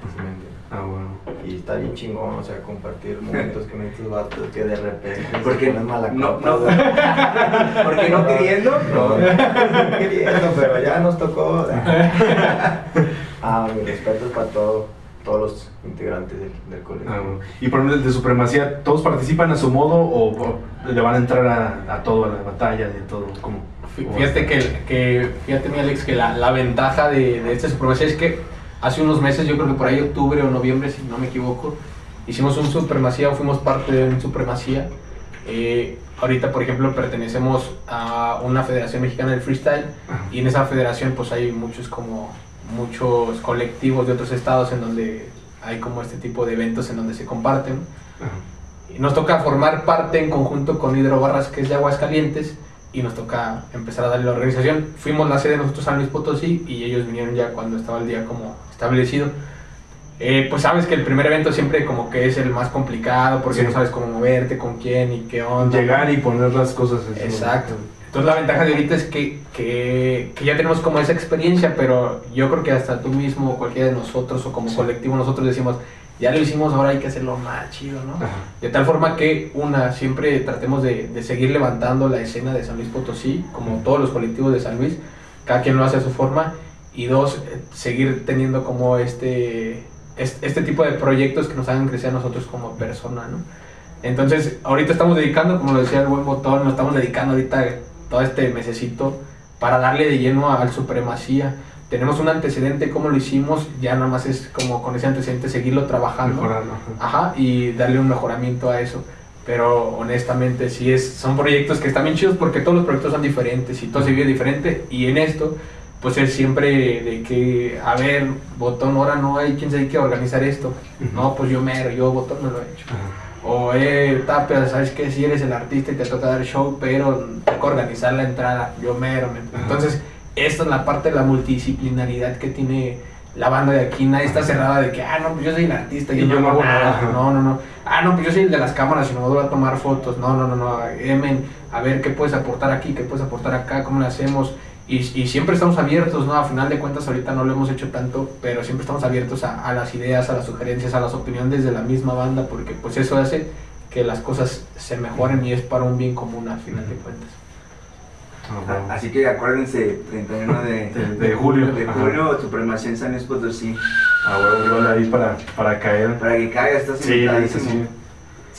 Ah, bueno. Y está bien chingón, o sea, compartir momentos con estos vatos que de repente Porque se ponen mala no, no, porque no queriendo, No, no. no queriendo, pero ya nos tocó. Ah, mis respetos para todo, todos los integrantes del, del colegio. Ah, bueno. Y por ejemplo, el de supremacía, ¿todos participan a su modo o, o le van a entrar a, a todo, a la batalla, de todo? Fíjate que, que fíjate mi Alex, que la, la ventaja de, de esta supremacía es que hace unos meses, yo creo que por ahí octubre o noviembre, si no me equivoco, hicimos un supremacía o fuimos parte de un supremacía. Eh, ahorita, por ejemplo, pertenecemos a una federación mexicana del freestyle Ajá. y en esa federación pues hay muchos como muchos colectivos de otros estados en donde hay como este tipo de eventos en donde se comparten. Y nos toca formar parte en conjunto con Hidro Barras, que es de Aguascalientes, y nos toca empezar a darle la organización. Fuimos la sede nosotros a San Luis Potosí y ellos vinieron ya cuando estaba el día como establecido. Eh, pues sabes que el primer evento siempre como que es el más complicado porque Sí. no sabes cómo moverte, con quién y qué onda. Llegar y poner las cosas en su- Exacto. Entonces la ventaja de ahorita es que, que, que ya tenemos como esa experiencia, pero yo creo que hasta tú mismo, cualquiera de nosotros o como Sí. colectivo nosotros decimos, ya lo hicimos, ahora hay que hacerlo más chido, ¿no? Ajá. De tal forma que, una, siempre tratemos de, de seguir levantando la escena de San Luis Potosí, como todos los colectivos de San Luis, cada quien lo hace a su forma, y dos, eh, seguir teniendo como este, es- este tipo de proyectos que nos hagan crecer a nosotros como persona, ¿no? Entonces, ahorita estamos dedicando, como lo decía el buen botón, nos estamos dedicando ahorita todo este mesecito para darle de lleno al supremacía. Tenemos un antecedente, cómo lo hicimos, ya nada más es como con ese antecedente seguirlo trabajando. Mejorarlo. ajá. Y darle un mejoramiento a eso. Pero honestamente, sí es, son proyectos que están bien chidos porque todos los proyectos son diferentes y todo se vive diferente. Y en esto, pues es siempre de que, a ver, botón, ahora no hay quien se dedique a organizar esto. No, pues yo mero, yo botón me lo he hecho. O, eh, Tapia, ¿sabes qué? Si eres el artista y te toca dar show, pero toca organizar la entrada, yo mero. Entonces, esta es la parte de la multidisciplinaridad que tiene la banda de aquí. Nadie está cerrada de que, ah, no, pues yo soy el artista y Y yo, yo no hago nada, nada. No, no, no. Ah, no, pues yo soy el de las cámaras y no voy a tomar fotos. No, no, no, no. Emen, a ver qué puedes aportar aquí, qué puedes aportar acá, cómo lo hacemos. Y, y siempre estamos abiertos, ¿no? A final de cuentas, ahorita no lo hemos hecho tanto, pero siempre estamos abiertos a, a las ideas, a las sugerencias, a las opiniones de la misma banda, porque pues eso hace que las cosas se mejoren y es para un bien común a final de cuentas. Ah, bueno. Así que acuérdense, 31 de, De- de julio. de Ajá. julio, Supremacía en San Luis Potosí. Ah, bueno, igual ahí para, para caer. Para que caiga, estás Sí, sí, invitadísimo. sí. Sí,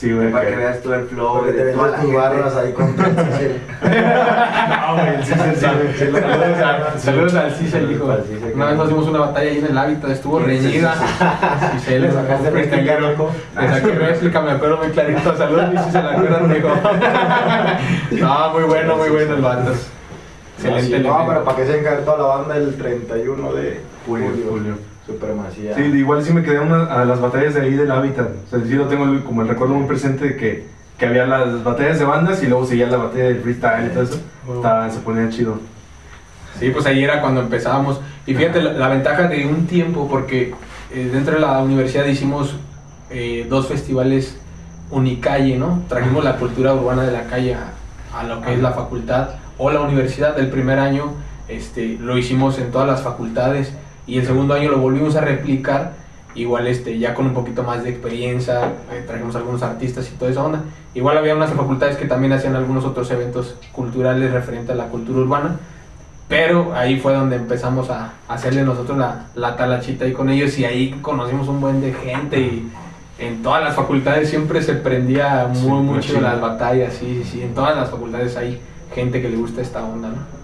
voy a Para que veas todo el flow Porque te de ven toda la tus barras ahí con sí, No, güey, sí, sí, sí, sí, lo- Saludos, al Cicel, hijo. Cicel, Una vez nos dimos una batalla ahí en el hábitat, estuvo Sí, sí, reñida. sí, Cicel le sacaste freestyle, loco. Le saqué réplica, me acuerdo muy clarito. Saludos, se la acuerdan, dijo. No, muy bueno, muy bueno el vato. Excelente. Sí, no, pero para que se encargue toda la banda el 31 de julio. Supremacía. Sí, igual sí me quedé una- a las batallas de ahí del hábitat. O sea, sí lo tengo como el recuerdo muy presente de que, que había las batallas de bandas y luego seguía la batalla del freestyle y todo eso. Estaba- se ponía chido. Sí, pues ahí era cuando empezábamos. Y fíjate la, la ventaja de un tiempo, porque eh, dentro de la universidad hicimos eh, dos festivales Unicalle, ¿no? Trajimos la cultura urbana de la calle a, a lo que es la facultad o la universidad del primer año. Este, lo hicimos en todas las facultades y el segundo año lo volvimos a replicar igual este ya con un poquito más de experiencia eh, trajimos algunos artistas y toda esa onda igual había unas facultades que también hacían algunos otros eventos culturales referentes a la cultura urbana Pero ahí fue donde empezamos a hacerle nosotros la, la talachita ahí con ellos y ahí conocimos un buen de gente y en todas las facultades siempre se prendía muy Sí, mucho las batallas, sí, sí, sí, en todas las facultades hay gente que le gusta esta onda, ¿no?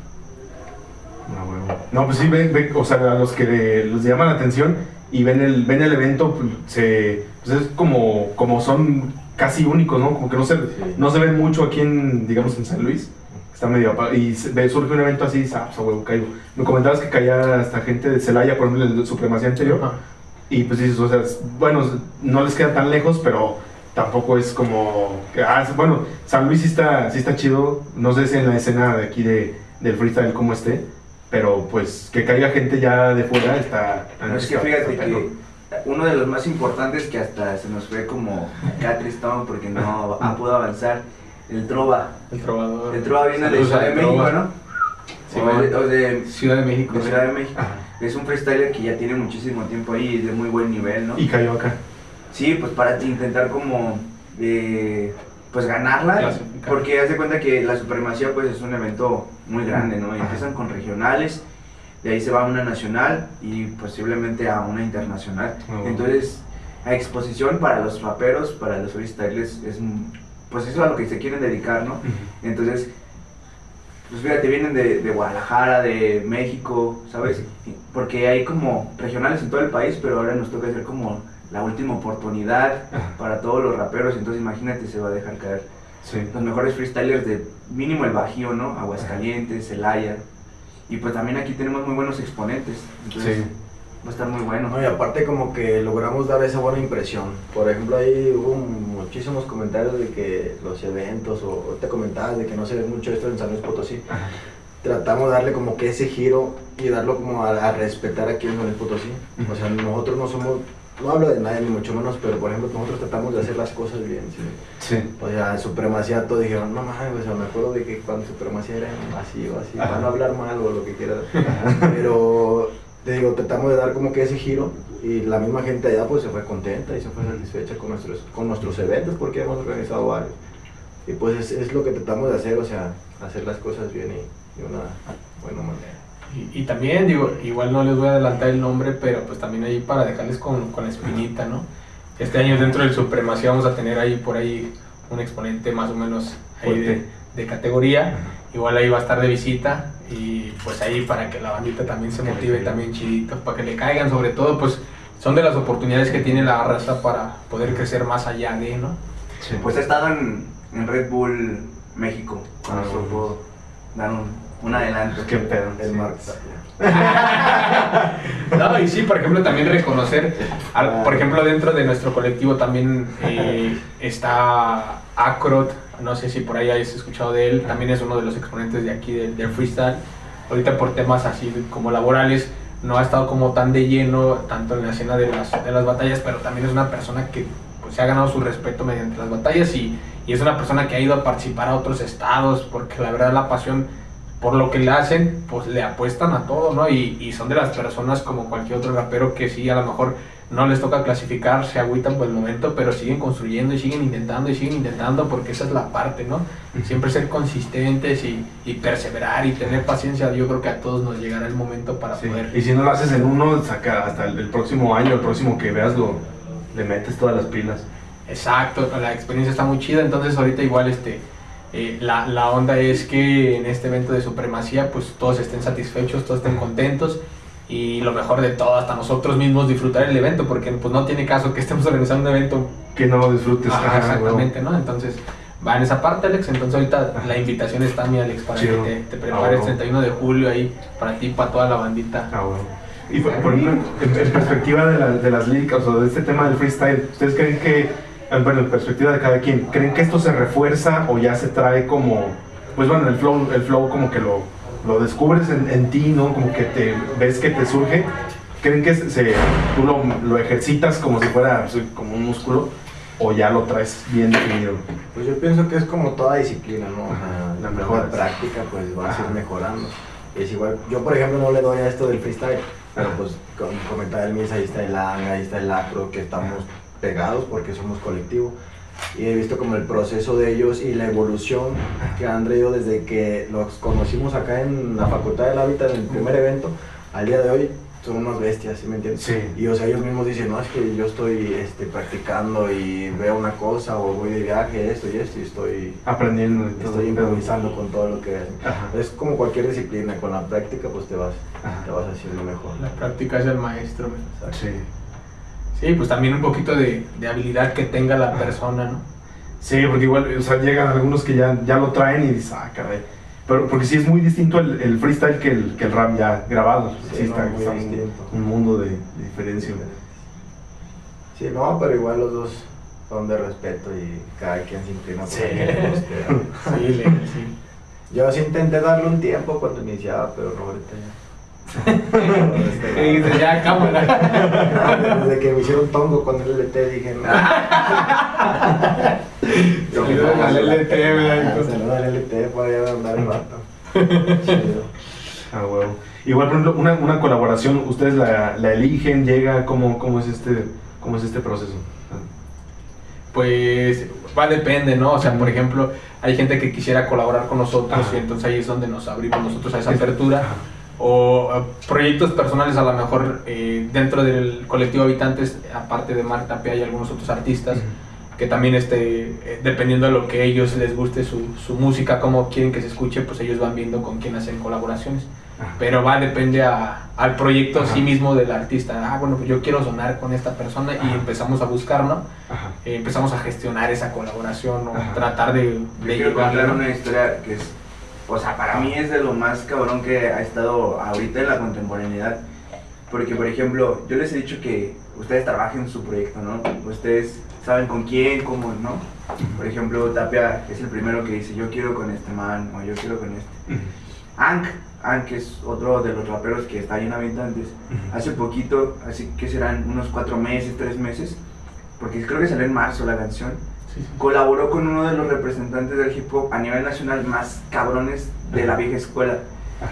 No, pues sí, ven, ven, o sea, a los que le- les llama la atención y ven el, ven el evento, pues, se, pues es como, como son casi únicos, ¿no? Como que no se, no se ven mucho aquí en, digamos, en San Luis. Está medio. Y surge un evento así, ah, pues huevo, caigo. Me comentabas que caía hasta gente de Celaya, por ejemplo, en supremacía anterior. Ajá. Y pues dices, o sea, bueno, no les queda tan lejos, pero tampoco es como. que, ah, bueno, San Luis sí está, sí está chido. No sé si en la escena de aquí de, del freestyle cómo esté, pero pues que caiga gente ya de fuera está. No, es que fíjate que uno de los más importantes que hasta se nos fue como acá tristón porque no ah, pudo avanzar, el Trova. El trovador. El Trova viene de Ciudad de México. ¿no? Sí, o, de, o de- Ciudad de México. de. Ciudad de México. Ajá. Es un freestyler que ya tiene muchísimo tiempo ahí y es de muy buen nivel, ¿no? Y cayó acá. Sí, pues para intentar como eh, pues ganarla, porque haz de cuenta que la supremacía pues es un evento muy grande, ¿no? Empiezan con regionales, de ahí se va a una nacional y posiblemente a una internacional. Oh. Entonces, a exposición para los raperos, para los freestylers es pues eso es a lo que se quieren dedicar, ¿no? Entonces, pues fíjate, vienen de, de Guadalajara, de México, ¿sabes? Porque hay como regionales en todo el país, pero ahora nos toca hacer como la última oportunidad para todos los raperos, entonces imagínate, se va a dejar caer Sí. los mejores freestylers de mínimo el Bajío, ¿no? Aguascalientes, Celaya. Y pues también aquí tenemos muy buenos exponentes, entonces Sí. va a estar muy bueno. No, y aparte como que logramos dar esa buena impresión. Por ejemplo, ahí hubo muchísimos comentarios de que los eventos, o o te comentabas de que no se ve mucho esto en San Luis Potosí. Ajá. Tratamos de darle como que ese giro y darlo como a, a respetar aquí en San Luis Potosí. O sea, nosotros no somos, no hablo de nadie ni mucho menos, pero por ejemplo nosotros tratamos de hacer las cosas bien. ¿sí? Sí. O sea, en Supremacía todos dijeron, no mames, o sea, me acuerdo de que cuando Supremacía era así o así, Ajá. para no hablar mal o lo que quieras. Pero, te digo, tratamos de dar como que ese giro y la misma gente allá pues se fue contenta y se fue satisfecha con nuestros, con nuestros eventos porque hemos organizado varios. Y pues es, es lo que tratamos de hacer, o sea, hacer las cosas bien y de una buena manera. Y, y también, digo, igual no les voy a adelantar el nombre, pero pues también ahí para dejarles con, con la espinita, ¿no? Este año dentro del Supremacía vamos a tener ahí por ahí un exponente más o menos ahí de, Fuerte. de categoría. Igual ahí va a estar de visita y pues ahí para que la bandita también se motive también chidito, para que le caigan sobre todo, pues son de las oportunidades que tiene la raza para poder crecer más allá de, ¿no? Sí. Pues he estado en, en Red Bull México, con Ah, eso bueno. dar un, un adelanto. Qué pedo. El sí. Mark No, y sí, por ejemplo, también reconocer, al- por ejemplo, dentro de nuestro colectivo también eh, está Acrot, no sé si por ahí hayas escuchado de él, también es uno de los exponentes de aquí del, del freestyle. Ahorita por temas así como laborales, no ha estado como tan de lleno, tanto en la escena de las, de las batallas, pero también es una persona que pues, se ha ganado su respeto mediante las batallas y, y es una persona que ha ido a participar a otros estados, porque la verdad la pasión por lo que le hacen, pues le apuestan a todo, ¿no? Y, y son de las personas como cualquier otro rapero que sí, a lo mejor no les toca clasificar, se agüitan por el momento, pero siguen construyendo y siguen intentando y siguen intentando porque esa es la parte, ¿no? Siempre ser consistentes y, y perseverar y tener paciencia, yo creo que a todos nos llegará el momento para Sí. poder... Y si no lo haces en uno, saca hasta el, el próximo año, el próximo que veas, lo, le metes todas las pilas. Exacto, la experiencia está muy chida, entonces ahorita igual este, eh, la, la onda es que en este evento de supremacía pues todos estén satisfechos, todos estén contentos y lo mejor de todo, hasta nosotros mismos disfrutar el evento, porque pues no tiene caso que estemos organizando un evento Que no lo disfrutes. Ajá, exactamente, ¿no? Entonces va en esa parte Alex, entonces ahorita la invitación está mi Alex para Chido. que te, te Ah, prepares bueno. 31 de julio ahí para ti, para toda la bandita. Ah, bueno. Y por, por ejemplo, en, en perspectiva de, la- de las líricas o de este tema del freestyle, ¿ustedes creen que, bueno, en perspectiva de cada quien, ¿creen que esto se refuerza o ya se trae como, pues bueno, el flow, el flow como que lo, lo descubres en, en ti, ¿no? Como que te ves que te surge. ¿Creen que se, tú lo, lo ejercitas como si fuera como un músculo o ya lo traes bien definido? Pues yo pienso que es como toda disciplina, ¿no? Ajá, la mejoras. práctica pues vas a ir Ajá. mejorando. Es igual, yo por ejemplo no le doy a esto del freestyle, pero Ajá. pues como comentaba el Mis, ahí está el Ang, ahí está el Acro, que estamos pegados porque somos colectivo. y he visto como el proceso de ellos y la evolución que han traído desde que los conocimos acá en la Facultad del Hábitat en el primer evento al día de hoy son unas bestias, ¿sí me entiendes? Sí. Y o sea, ellos mismos dicen, no, es que yo estoy este, practicando y veo una cosa o voy de viaje, esto y esto, y estoy, Aprendiendo. y todo. estoy improvisando con todo lo que. Ajá. Es como cualquier disciplina, con la práctica pues te vas, Ajá. te vas haciendo mejor. La práctica es el maestro. Exacto. Sí. Sí, pues también un poquito de, de habilidad que tenga la persona, ¿no? Sí, porque igual, o sea, llegan algunos que ya, ya lo traen y dices, ah, caray. Pero porque sí es muy distinto el, el freestyle que el, que el rap ya grabado. Sí, Sí, está, no, está un- distinto. un mundo de, de diferencia. Sí, no, pero igual los dos son de respeto y cada quien se inclina por Sí. le guste. Sí, le- sí. Yo sí intenté darle un tiempo cuando iniciaba, pero no ahorita ya. Y dice, ya, cámara. Desde que me hicieron tongo con el LT dije, no. Saludos al LT, ¿verdad? Saludos al LT por allá de andar el. Chido. Ah, huevo. Igual, por ejemplo, una, una colaboración, ustedes la, la eligen, llega, ¿cómo, cómo, es este, ¿cómo es este proceso? Pues va, depende, ¿no? O sea, por ejemplo, hay gente que quisiera colaborar con nosotros Ajá. y entonces ahí es donde nos abrimos nosotros a esa Es- apertura. Ajá. O eh, proyectos personales a lo mejor eh, dentro del colectivo Habitantes, aparte de Marta Tapia, hay algunos otros artistas que también, este, eh, dependiendo de lo que ellos les guste su, su música, cómo quieren que se escuche, pues ellos van viendo con quién hacen colaboraciones. Ajá. Pero va, depende a- al proyecto Ajá. sí mismo del artista. Ah, bueno, pues yo quiero sonar con esta persona y empezamos a buscar, ¿no? Eh, empezamos a gestionar esa colaboración o tratar de, Yo de quiero contar ¿no? una historia que es, o sea, para mí es de lo más cabrón que ha estado ahorita en la contemporaneidad. Porque, por ejemplo, yo les he dicho que ustedes trabajen en su proyecto, ¿no? Ustedes saben con quién, cómo, ¿no? Por ejemplo, Tapia es el primero que dice, yo quiero con este man, o yo quiero con este. Ank, Ank es otro de los raperos que está ahí en Habitantes. Hace poquito, así que serán unos cuatro meses, tres meses, porque creo que salió en marzo la canción Sí, colaboró con uno de los representantes del hip hop a nivel nacional más cabrones de la vieja escuela.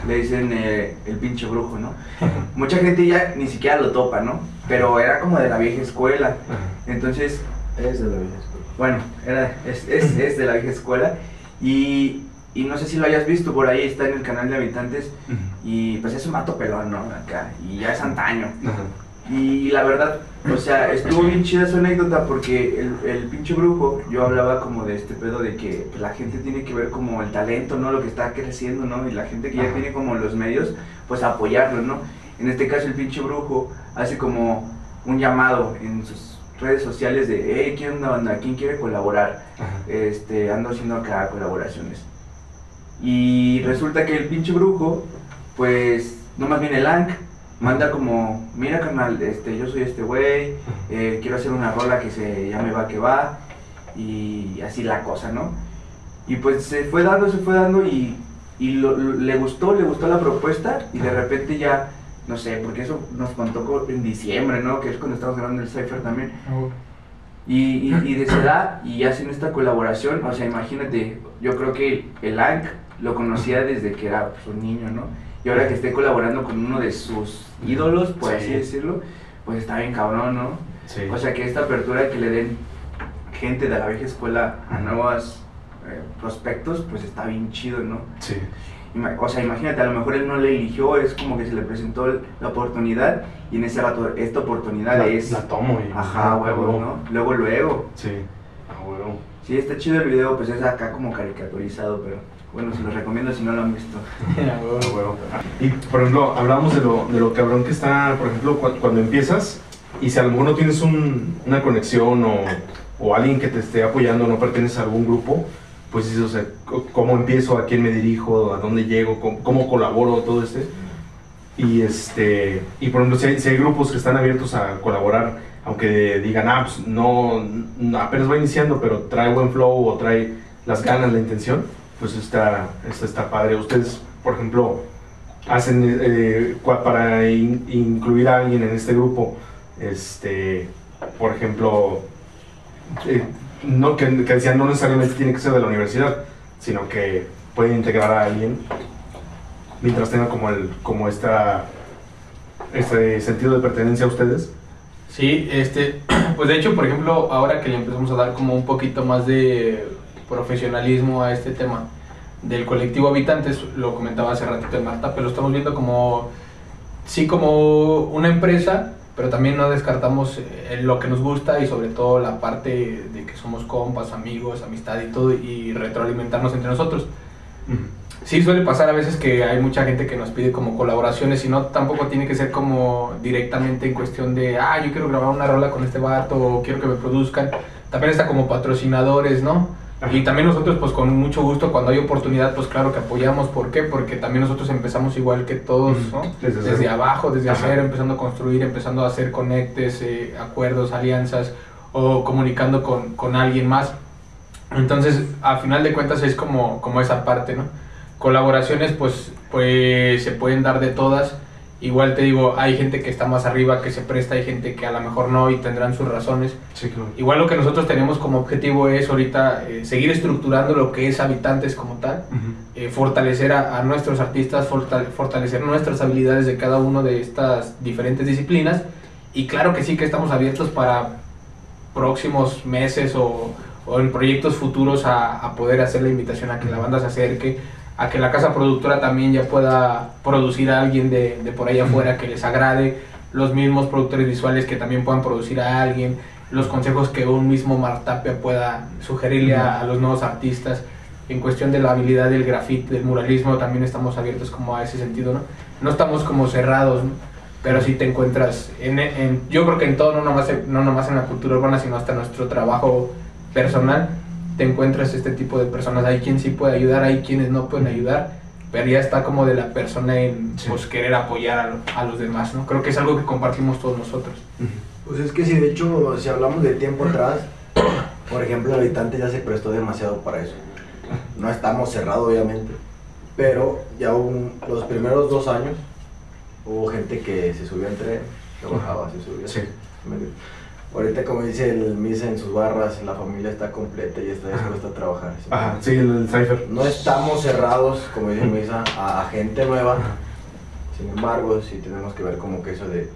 Le dicen eh, el pinche brujo, ¿no? Mucha gente ya ni siquiera lo topa, ¿no? Pero era como de la vieja escuela. Entonces, Es de la vieja escuela. bueno, era, es, es, es de la vieja escuela. Y, y no sé si lo hayas visto, por ahí está en el canal de Habitantes. Y pues es un mato pelón, ¿no? Acá. Y ya es antaño. Ajá. Y la verdad, o sea, estuvo bien chida su anécdota porque el, el pinche brujo, yo hablaba como de este pedo de que la gente tiene que ver como el talento, ¿no? Lo que está creciendo, ¿no? Y la gente que ya Ajá. tiene como los medios, pues apoyarlo, ¿no? En este caso el pinche brujo hace como un llamado en sus redes sociales de, hey, ¿qué onda? ¿Quién quiere colaborar? Ajá. este, ando haciendo acá colaboraciones. Y resulta que el pinche brujo, pues, no más bien el Ank, manda como, mira carnal, este, yo soy este güey, eh, quiero hacer una rola que se llame Va que va, y así la cosa, ¿no? Y pues se fue dando, se fue dando y, y lo- lo- le gustó, le gustó la propuesta y de repente ya, no sé, porque eso nos contó co- en diciembre, ¿no? Que es cuando estamos grabando el Cypher también. Y, y, y de esa edad, y hacen esta colaboración, o sea, imagínate, yo creo que el Ank lo conocía desde que era pues, un niño, ¿no? Y ahora que esté colaborando con uno de sus ídolos, por Sí. así decirlo, pues está bien cabrón, ¿no? Sí. O sea, que esta apertura que le den gente de la vieja escuela a nuevos eh, prospectos, pues está bien chido, ¿no? sí. O sea, imagínate, a lo mejor él no le eligió, es como que se le presentó la oportunidad y en ese rato esta oportunidad La, es... la tomo y. Ajá, huevo, ¿no? Luego, luego. Sí. Ah, huevo. Sí, está chido el video, pues es acá como caricaturizado, pero bueno, se los recomiendo si no lo han visto. Y por ejemplo, hablamos de lo, de lo cabrón que está, por ejemplo, cu- cuando empiezas y si a lo mejor no tienes un- una conexión o, o alguien que te esté apoyando, no perteneces a algún grupo, pues dices, o sea, ¿cómo empiezo? ¿A quién me dirijo? ¿A dónde llego? ¿Cómo, cómo colaboro? Todo este. Y, este, y por ejemplo, si hay, si hay grupos que están abiertos a colaborar, aunque digan, ah, pues no, apenas va iniciando, pero trae buen flow o trae las ganas, la intención, pues está, está, está padre. Ustedes, por ejemplo, hacen eh, para in- incluir a alguien en este grupo, este, por ejemplo, eh, no, que, que decían no necesariamente tiene que ser de la universidad, sino que pueden integrar a alguien mientras tenga como el como esta este sentido de pertenencia a ustedes Sí, este, pues de hecho, por ejemplo, ahora que le empezamos a dar como un poquito más de profesionalismo a este tema del colectivo Habitantes, lo comentaba hace ratito de Marta, pero lo estamos viendo como, sí, como una empresa, pero también no descartamos eh, lo que nos gusta y sobre todo la parte de que somos compas, amigos, amistad y todo, y retroalimentarnos entre nosotros. Sí, suele pasar a veces que hay mucha gente que nos pide como colaboraciones y no tampoco tiene que ser como directamente en cuestión de, ah, yo quiero grabar una rola con este vato o quiero que me produzcan. También está como patrocinadores, ¿no? Y también nosotros, pues con mucho gusto, cuando hay oportunidad, pues claro que apoyamos. ¿Por qué? Porque también nosotros empezamos igual que todos, ¿no? Desde, abajo, desde cero, empezando a construir, empezando a hacer conectes, eh, acuerdos, alianzas o comunicando con, con alguien más. Entonces, a final de cuentas es como, como esa parte, ¿no? Colaboraciones, pues, pues se pueden dar de todas. Igual te digo, hay gente que está más arriba, que se presta, hay gente que a lo mejor no y tendrán sus razones. Igual lo que nosotros tenemos como objetivo es ahorita eh, seguir estructurando lo que es habitantes como tal, eh, fortalecer a, nuestros artistas, fortalecer nuestras habilidades de cada uno de estas diferentes disciplinas. Y claro que sí que estamos abiertos para próximos meses o, o en proyectos futuros a, a poder hacer la invitación a que la banda se acerque a que la casa productora también ya pueda producir a alguien de, de por ahí afuera que les agrade, los mismos productores visuales que también puedan producir a alguien, los consejos que un mismo Martapia pueda sugerirle a, los nuevos artistas. En cuestión de la habilidad del grafite, del muralismo, también estamos abiertos como a ese sentido, ¿no? No estamos como cerrados, pero sí te encuentras, en, en, yo creo que en todo, no nomás, no nomás en la cultura urbana, sino hasta nuestro trabajo personal, te encuentras este tipo de personas. Hay quien sí puede ayudar, hay quienes no pueden ayudar, pero ya está como de la persona en pues, querer apoyar a, los demás, ¿no? Creo que es algo que compartimos todos nosotros. Pues es que si de hecho, si hablamos de tiempo atrás, por ejemplo, el habitante ya se prestó demasiado para eso. No estamos cerrados, obviamente, pero ya los primeros dos años hubo gente que se subió en tren, se bajaba, se subía. Sí. Ahorita, como dice el Misa en sus barras, la familia está completa y está dispuesta a trabajar. Ajá, sí, el cipher. No estamos cerrados, como dice Misa, a, gente nueva. Sin embargo, sí tenemos que ver como que eso de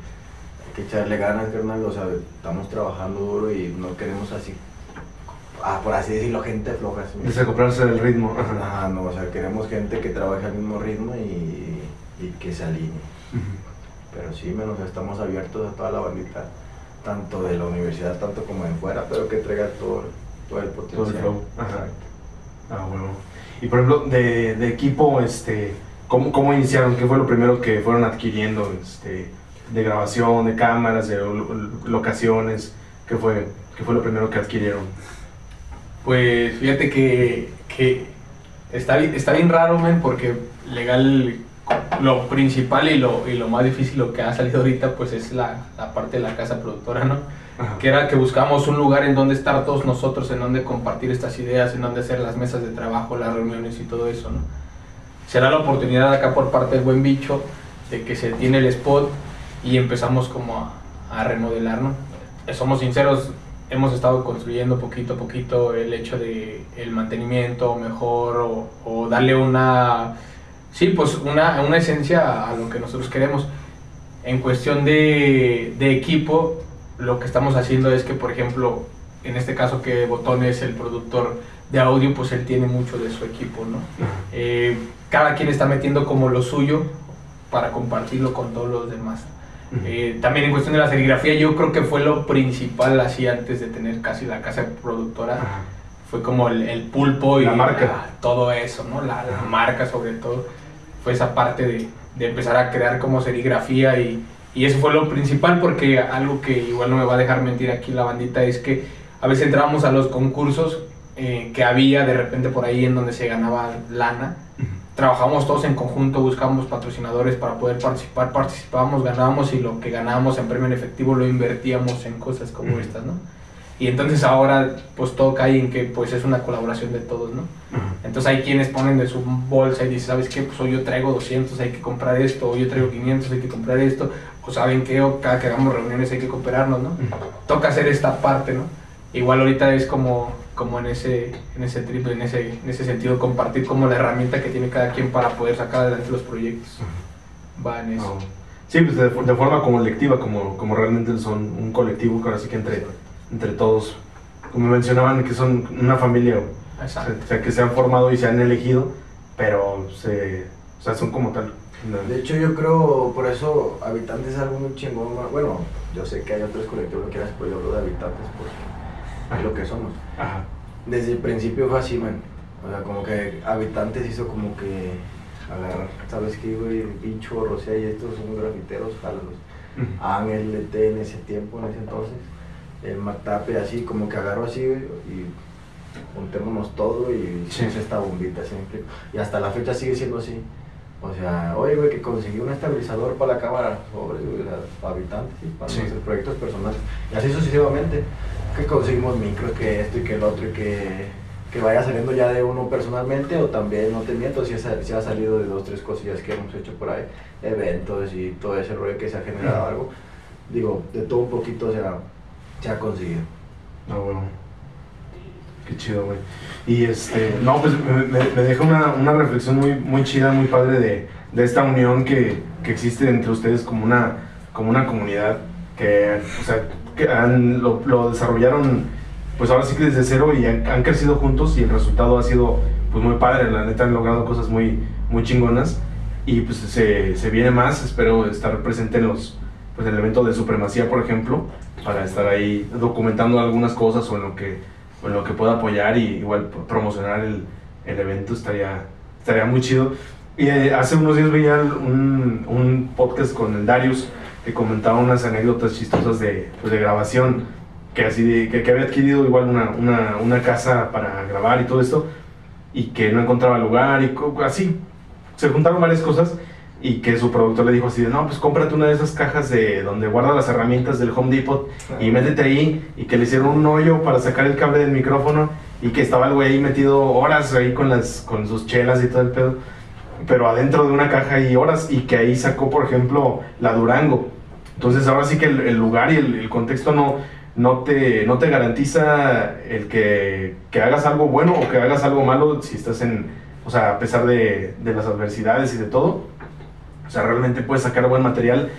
que echarle ganas, carnal. O sea, estamos trabajando duro y no queremos así, ah, por así decirlo, gente floja. ¿sí? Desacoplarse del ritmo. Ajá. no, o sea, queremos gente que trabaje al mismo ritmo y, y que se alinee. Pero sí, menos estamos abiertos a toda la bandita tanto de la universidad, tanto como de fuera, pero que traiga todo, todo el potencial. Todo el Ajá. Ah, bueno. Y por ejemplo, de, de equipo, este, ¿cómo, ¿cómo, iniciaron? ¿Qué fue lo primero que fueron adquiriendo? Este, de grabación, de cámaras, de locaciones, ¿qué fue, qué fue lo primero que adquirieron? Pues fíjate que, que está, está bien raro, men, porque legal lo principal y lo, y lo más difícil, lo que ha salido ahorita, pues es la, la parte de la casa productora, ¿no? Que era que buscamos un lugar en donde estar todos nosotros, en donde compartir estas ideas, en donde hacer las mesas de trabajo, las reuniones y todo eso, ¿no? Será la oportunidad acá por parte del buen bicho de que se tiene el spot y empezamos como a, a remodelar, ¿no? Somos sinceros, hemos estado construyendo poquito a poquito el hecho de el mantenimiento mejor o, o darle una Sí, pues una, una esencia a lo que nosotros queremos. En cuestión de, de, equipo, lo que estamos haciendo es que, por ejemplo, en este caso que Botón es el productor de audio, pues él tiene mucho de su equipo, ¿no? Eh, cada quien está metiendo como lo suyo para compartirlo con todos los demás. Eh, también en cuestión de la serigrafía, yo creo que fue lo principal así antes de tener casi la casa productora. Fue como el, el pulpo y la marca. todo eso, ¿no? La, la marca sobre todo fue esa parte de, de empezar a crear como serigrafía y, y, eso fue lo principal porque algo que igual no me va a dejar mentir aquí la bandita es que a veces entrábamos a los concursos eh, que había de repente por ahí en donde se ganaba lana. Trabajamos todos en conjunto, buscábamos patrocinadores para poder participar, participábamos, ganábamos y lo que ganábamos en premio en efectivo lo invertíamos en cosas como estas, ¿no? Y entonces ahora pues todo cae en que pues es una colaboración de todos, ¿no? Entonces hay quienes ponen de su bolsa y dicen, ¿sabes qué? Pues hoy yo traigo 200, hay que comprar esto, hoy yo traigo 500, hay que comprar esto, o saben qué, o cada que hagamos reuniones hay que cooperarnos, ¿no? Toca hacer esta parte, ¿no? Igual ahorita es como, como en ese, en ese triple, en ese, en ese sentido, compartir como la herramienta que tiene cada quien para poder sacar adelante los proyectos. Va en eso. Sí, pues de, de forma colectiva, como, como realmente son un colectivo, que ahora sí que entre, entre todos, como mencionaban, que son una familia, o sea, que se han formado y se han elegido, pero se, o sea, son como tal. De hecho, yo creo, por eso, Habitantes es algo muy chingón. Bueno, yo sé que hay otros colectivos que quieras, pero yo hablo de Habitantes porque es lo que somos. Ajá. Desde el principio fue así, man. O sea, como que Habitantes hizo como que agarrar, ¿sabes qué, güey? Pincho, Rosea y estos son grafiteros, jálalos. Ángel LT en ese tiempo, en ese entonces. El Mactape así, como que agarró así, güey, y juntémonos todo y hicimos Sí. esta bombita siempre. Y hasta la fecha sigue siendo así. O sea, oye, güey, que conseguí un estabilizador para la cámara, sobre, para habitantes y para Sí. nuestros proyectos personales. Y así sucesivamente. Que conseguimos micros, que esto y que el otro, y que, que vaya saliendo ya de uno personalmente, o también, no te miento, si, ha- si ha salido de dos, tres cosillas que hemos hecho por ahí, eventos y todo ese rollo que se ha generado algo. Digo, de todo un poquito, o sea, se ha conseguido. Ah, bueno. Qué chido, güey. Y este, no, pues me, me- deja una, una reflexión muy, muy chida, muy padre de, de esta unión que, que existe entre ustedes como una, como una comunidad que, o sea, que han- lo, desarrollaron, pues ahora sí que desde cero y han, crecido juntos y el resultado ha sido, pues muy padre. La neta han logrado cosas muy, muy chingonas y pues se, se viene más. Espero estar presente en los, pues el evento de supremacía, por ejemplo, para estar ahí documentando algunas cosas o en lo que, en lo que pueda apoyar y igual promocionar el, el evento estaría, estaría muy chido. Y eh, hace unos días veía un, un podcast con el Darius que comentaba unas anécdotas chistosas de, pues, de grabación, que, así de- que, que había adquirido igual una, una, una casa para grabar y todo esto, y que no encontraba lugar y así. Se juntaron varias cosas y que su productor le dijo así de, no, pues cómprate una de esas cajas de donde guarda las herramientas del Home Depot y métete ahí y que le hicieron un hoyo para sacar el cable del micrófono y que estaba el güey ahí metido horas ahí con, las, con sus chelas y todo el pedo, pero adentro de una caja y horas y que ahí sacó, por ejemplo, la Durango. Entonces ahora sí que el, el lugar y el, el contexto no, no, te, no te garantiza el que, que hagas algo bueno o que hagas algo malo si estás en, o sea, a pesar de, de las adversidades y de todo. O sea, realmente puedes sacar buen material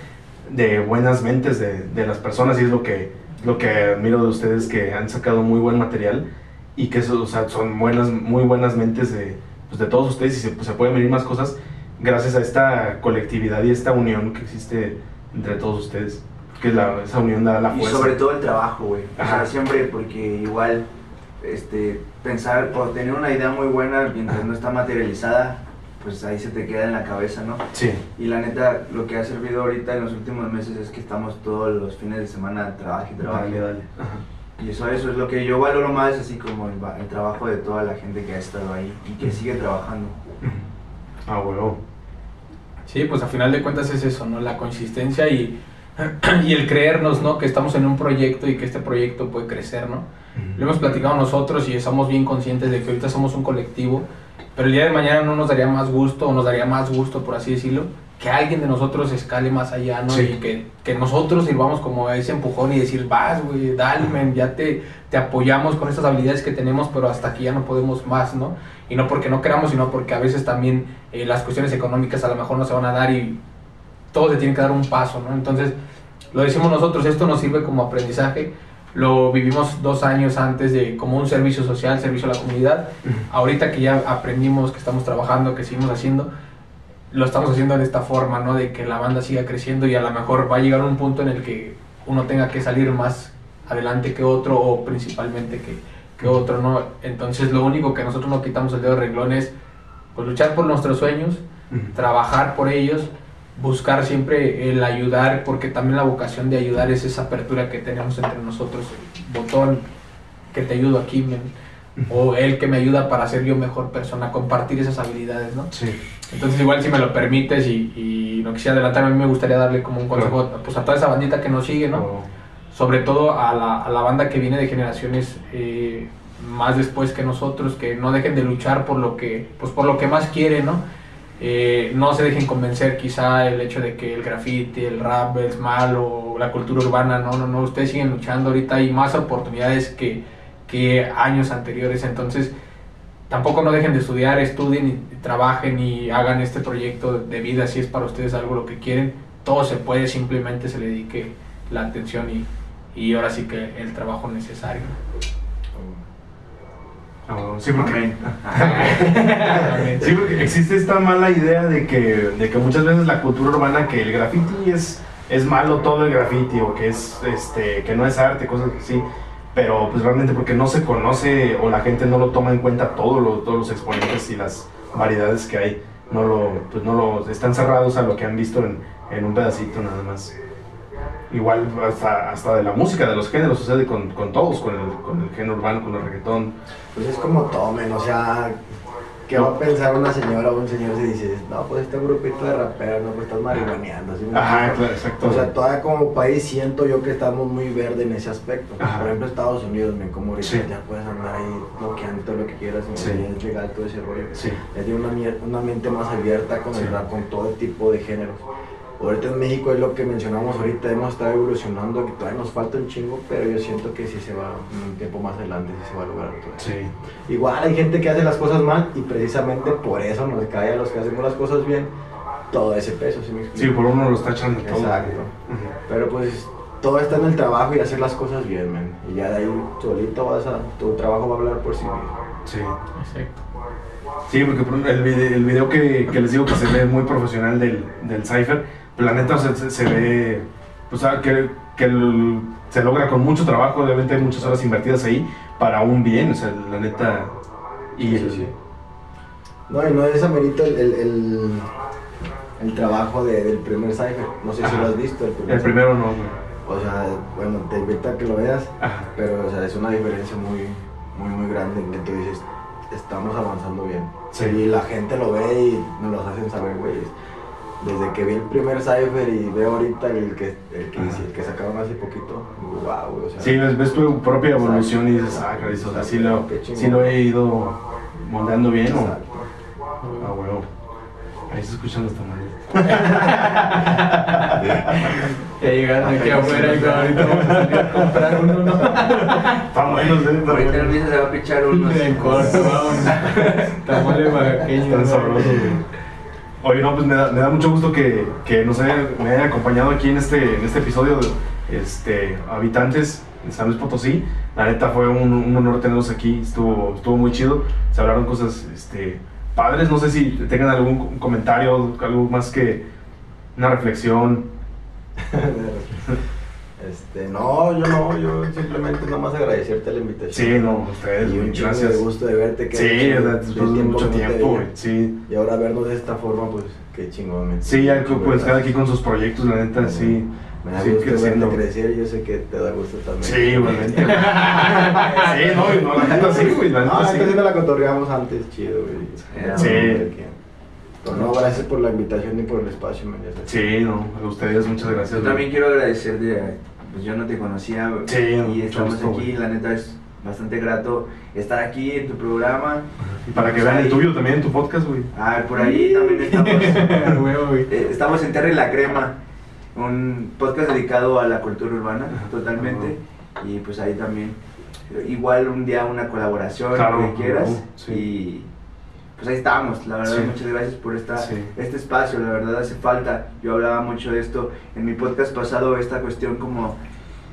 de buenas mentes de, de las personas y es lo que, lo que admiro de ustedes que han sacado muy buen material y que eso, o sea, son buenas, muy buenas mentes de, pues, de todos ustedes y se, pues, se pueden venir más cosas gracias a esta colectividad y esta unión que existe entre todos ustedes. Que la, esa unión da la Y fuerza. sobre todo el trabajo, güey. O sea, siempre porque igual este, pensar o tener una idea muy buena mientras no está materializada, pues ahí se te queda en la cabeza, ¿no? Sí, Y la neta, lo que ha servido ahorita en los últimos meses es que estamos todos los fines de semana trabajo y trabajo. Dale, dale. Y eso, eso es lo que yo valoro más, así como el, el trabajo de toda la gente que ha estado ahí y que sigue trabajando. Ah, huevo. Sí, pues a final de cuentas es eso, ¿no? La consistencia y, y el creernos, ¿no? Que estamos en un proyecto y que este proyecto puede crecer, ¿no? Lo hemos platicado nosotros y estamos bien conscientes de que ahorita somos un colectivo, pero el día de mañana no nos daría más gusto, o nos daría más gusto, por así decirlo, que alguien de nosotros escale más allá, ¿no? Sí. Y que, que nosotros sirvamos como ese empujón y decir, vas, güey, dale, men, ya te, te apoyamos con estas habilidades que tenemos, pero hasta aquí ya no podemos más, ¿no? Y no porque no queramos, sino porque a veces también eh, las cuestiones económicas a lo mejor no se van a dar y todo se tiene que dar un paso, ¿no? Entonces, lo decimos nosotros, esto nos sirve como aprendizaje, lo vivimos dos años antes de como un servicio social, servicio a la comunidad, ahorita que ya aprendimos, que estamos trabajando, que seguimos haciendo, lo estamos haciendo de esta forma, ¿no? De que la banda siga creciendo y a lo mejor va a llegar un punto en el que uno tenga que salir más adelante que otro o principalmente que, que otro, ¿no? Entonces lo único que nosotros no quitamos el dedo de renglón es pues, luchar por nuestros sueños, trabajar por ellos, buscar siempre el ayudar, porque también la vocación de ayudar es esa apertura que tenemos entre nosotros, el botón que te ayudo aquí, o el que me ayuda para ser yo mejor persona, compartir esas habilidades, ¿no? Sí. Entonces igual si me lo permites y, y no quisiera adelantarme, a mí me gustaría darle como un consejo pues, a toda esa bandita que nos sigue, ¿no? Oh, sobre todo a la, a la banda que viene de generaciones eh, más después que nosotros, que no dejen de luchar por lo que, pues por lo que más quieren, ¿no? Eh, no se dejen convencer quizá el hecho de que el graffiti, el rap es malo, la cultura urbana, no, no, no, ustedes siguen luchando, ahorita hay más oportunidades que, que años anteriores, entonces tampoco no dejen de estudiar, estudien y trabajen y hagan este proyecto de vida si es para ustedes algo lo que quieren, todo se puede, simplemente se le dedique la atención y, y ahora sí que el trabajo necesario. Ah, sí, porque, existe esta mala idea de que, de que muchas veces la cultura urbana, que el graffiti es, es malo todo el graffiti, o que, es, este, que no es arte, cosas así. Pero pues realmente porque no se conoce o la gente no lo toma en cuenta todo lo- todos los exponentes y las variedades que hay. No lo, pues no lo, están cerrados a lo que han visto en, en un pedacito nada más. Igual hasta, hasta de la música, de los géneros, sucede con, con todos, con el, con el género urbano, con el reggaetón. Pues es como tomen, o sea, ¿qué va a pensar una señora o un señor si dices, no, pues este grupito de raperos, no, pues estás marihuaneando, ¿sí me Ajá, claro, exacto. O sea, todavía como país siento yo que estamos muy verde en ese aspecto. Ajá. Por ejemplo, Estados Unidos, men, como ahorita Sí. ya puedes andar ahí bloqueando todo lo que quieras y Sí. es legal todo ese rollo. Sí. Ya tiene una, una mente más abierta con el rap, con todo tipo de géneros. Ahorita en México es lo que mencionamos ahorita, hemos estado evolucionando, que todavía nos falta un chingo, pero yo siento que sí se va, un tiempo más adelante, sí se va a lograr todo eso. Sí. Igual hay gente que hace las cosas mal y precisamente por eso nos cae a los que hacemos las cosas bien todo ese peso, ¿sí me explico? Sí, por uno los tachan de todo. Exacto. Ujú. Pero pues todo está en el trabajo y hacer las cosas bien, man. Y ya de ahí solito vas a, tu trabajo va a hablar por sí mismo. Sí. Exacto. Sí, porque el video, el video que, que les digo que se ve muy profesional del, del Cypher, la neta o sea, se, se ve, pues ah, que, que el- se logra con mucho trabajo, obviamente hay muchas horas invertidas ahí para un bien, o sea, la neta. Y Sí, el- sí, sí. No, y no es amerito el, el, el, trabajo de- del primer Cypher. No sé si Ajá. lo has visto. El primer, el primero no, güey. O sea, bueno, te invito a que lo veas. Ajá. Pero, o sea, es una diferencia muy, muy, muy grande en que tú dices, estamos avanzando bien. Sí. Y la gente lo ve y nos lo hacen saber, güey. Desde que vi el primer Cypher y veo ahorita el que, el que, el que sacaron hace poquito, wow. O sea, Sí, ves, ves tu propia Exacto. evolución y dices, ah, caray, o sea, sí lo, sí lo he ido moldeando bien, o. Exacto. Ah, huevo. Ahí se escuchan los tamales. Ya llegaron aquí afuera y ahorita vamos a salir a comprar uno, ¿no? Están buenos, eh. Ahorita el se va a pichar unos. En corto, vamos. Tamales oaxaqueños. Están ¿no? sabrosos, güey. Oye, no, pues me da, mucho gusto que, que nos haya, me haya acompañado aquí en este, en este episodio de este, Habitantes de San Luis Potosí. La neta fue un, un honor tenerlos aquí, estuvo, estuvo muy chido. Se hablaron cosas este, padres, no sé si tengan algún co- comentario, algo más que una reflexión. Este, no, yo no, yo simplemente nada más agradecerte la invitación. Sí, no, ustedes, Y un gracias. de gusto de verte. Que Sí, después de mucho que no tiempo, sí. Y ahora vernos de esta forma, pues qué chingón. men. Sí, ya pues cada gracias. quien con sus proyectos, la neta, sí. Me da sí, gusto creciendo. verte crecer yo sé que te da gusto también. Sí, igualmente. sí, no, y no, la neta sí, güey, la No, neta la sí. sí no la cotorreamos antes, chido, güey. Sí. Pero no, gracias por la invitación y por el espacio, man. Sí, no, a ustedes muchas gracias. Yo también quiero agradecer de, pues yo no te conocía Sí, y estamos gusto, aquí, güey. la neta es bastante grato estar aquí en tu programa. Y para que vean el tuyo también, tu podcast, güey. Ah, por ahí también estamos. Güey. Eh, Estamos en Terra y la Crema, un podcast dedicado a la cultura urbana, totalmente. Y pues ahí también, igual un día una colaboración, Claro, lo que quieras. claro, sí. Y pues ahí estamos, la verdad, Sí. muchas gracias por esta, Sí. este espacio, la verdad hace falta. Yo hablaba mucho de esto en mi podcast pasado, esta cuestión como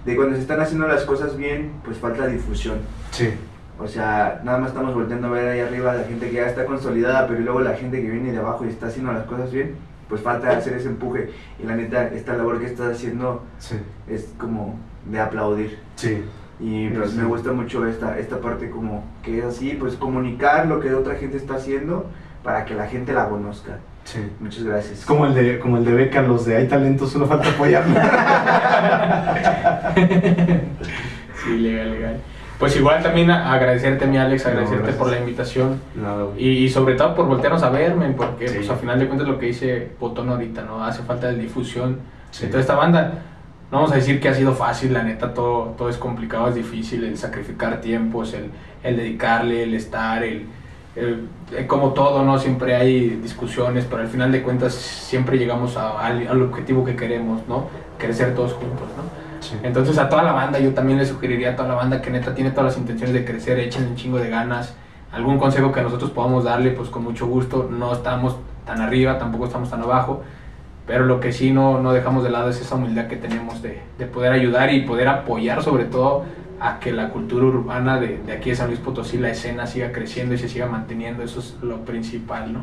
de cuando se están haciendo las cosas bien, pues falta difusión. Sí, O sea, nada más estamos volteando a ver ahí arriba a la gente que ya está consolidada, pero luego la gente que viene de abajo y está haciendo las cosas bien, pues falta hacer ese empuje. Y la neta, esta labor que estás haciendo sí, es como de aplaudir. sí. Y pues Sí. me gusta mucho esta, esta parte como que es así, pues comunicar lo que otra gente está haciendo para que la gente la conozca. sí. Muchas gracias. Como el de, como el de Beca, los de hay talentos, solo falta apoyarlo. Sí, legal, legal. Pues igual también a- agradecerte, mi Alex, No, agradecerte gracias. por la invitación. Güey. Y, y sobre todo por voltearnos a verme, porque Sí. pues a final de cuentas lo que dice Botón ahorita, ¿no? Hace falta de difusión Sí. de toda esta banda. No vamos a decir que ha sido fácil, la neta, todo, todo es complicado, es difícil, el sacrificar tiempos, el, el dedicarle, el estar, el, el- como todo, ¿no? Siempre hay discusiones, pero al final de cuentas siempre llegamos a- al, al objetivo que queremos, ¿no? Crecer todos juntos, ¿no? Sí. Entonces a toda la banda, yo también le sugeriría a toda la banda que neta tiene todas las intenciones de crecer, echen un chingo de ganas. Algún consejo que nosotros podamos darle, pues con mucho gusto. No estamos tan arriba, tampoco estamos tan abajo. Pero lo que sí no, no dejamos de lado es esa humildad que tenemos de, de poder ayudar y poder apoyar sobre todo a que la cultura urbana de, de aquí de San Luis Potosí, la escena siga creciendo y se siga manteniendo, eso es lo principal, ¿no?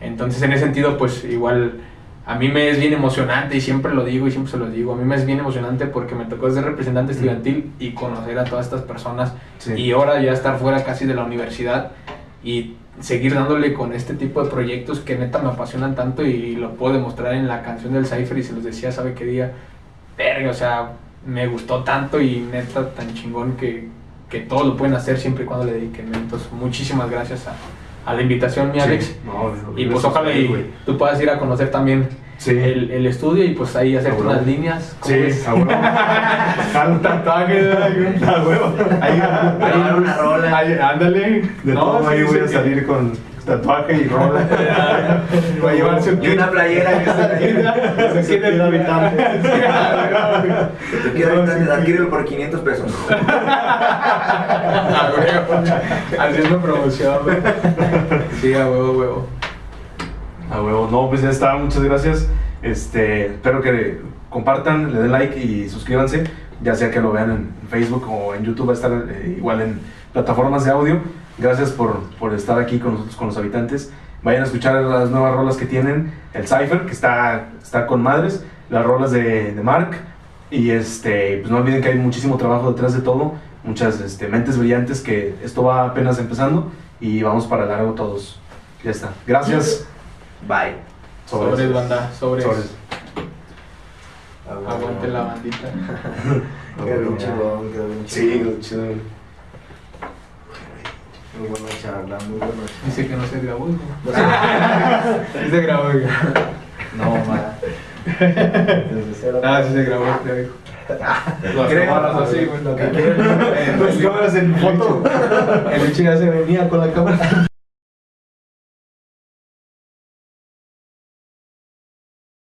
Entonces en ese sentido pues igual a mí me es bien emocionante y siempre lo digo y siempre se lo digo, a mí me es bien emocionante porque me tocó ser representante estudiantil y conocer a todas estas personas Sí. y ahora ya estar fuera casi de la universidad y seguir dándole con este tipo de proyectos que neta me apasionan tanto y lo puedo demostrar en la canción del Cypher y se los decía, sabe qué día, verga, o sea, me gustó tanto y neta tan chingón que, que todos lo pueden hacer siempre y cuando le dediquen. Entonces, muchísimas gracias a, a la invitación, mi Sí. Alex. No, Y pues ojalá y tú puedas ir a conocer también Sí. el, el estudio y pues ahí hacer Seguro. unas líneas. ¿cómo Sí, a huevo. Un tatuaje, a huevo. Ahí, una rola. Ahí, ándale. De No, todo ahí sí, voy sí, a salir con tatuaje y rola. Va a llevarse un Y una playera que está ahí. Se siente habitante. Te quiero adquirirlo por 500 pesos. A huevo. Haciendo promoción. Sí, a huevo, huevo. A huevo. No, pues ya está. Muchas gracias. Este, espero que compartan, le den like y suscríbanse. Ya sea que lo vean en Facebook o en YouTube, va a estar eh, igual en plataformas de audio. Gracias por, por estar aquí con nosotros, con los habitantes. Vayan a escuchar las nuevas rolas que tienen. El Cypher, que está, está con madres. Las rolas de, de Mark. Y este, pues no olviden que hay muchísimo trabajo detrás de todo. Muchas este, mentes brillantes que esto va apenas empezando. Y vamos para largo todos. Ya está. Gracias. Bye. Sobres, banda, sobres. Sobres. Aguante la bandita. Quedó bien chingón, quedó bien Sí, chingón. chido. Muy buena charla, muy buena charla. Dice que no se grabó. No. Sí se grabó, hijo. No, ma. Desde cero. Ah, sí se grabó, creo, hijo. Las Creo, cámaras así, güey. Las cámaras en foto. El bicho ya se venía con la cámara.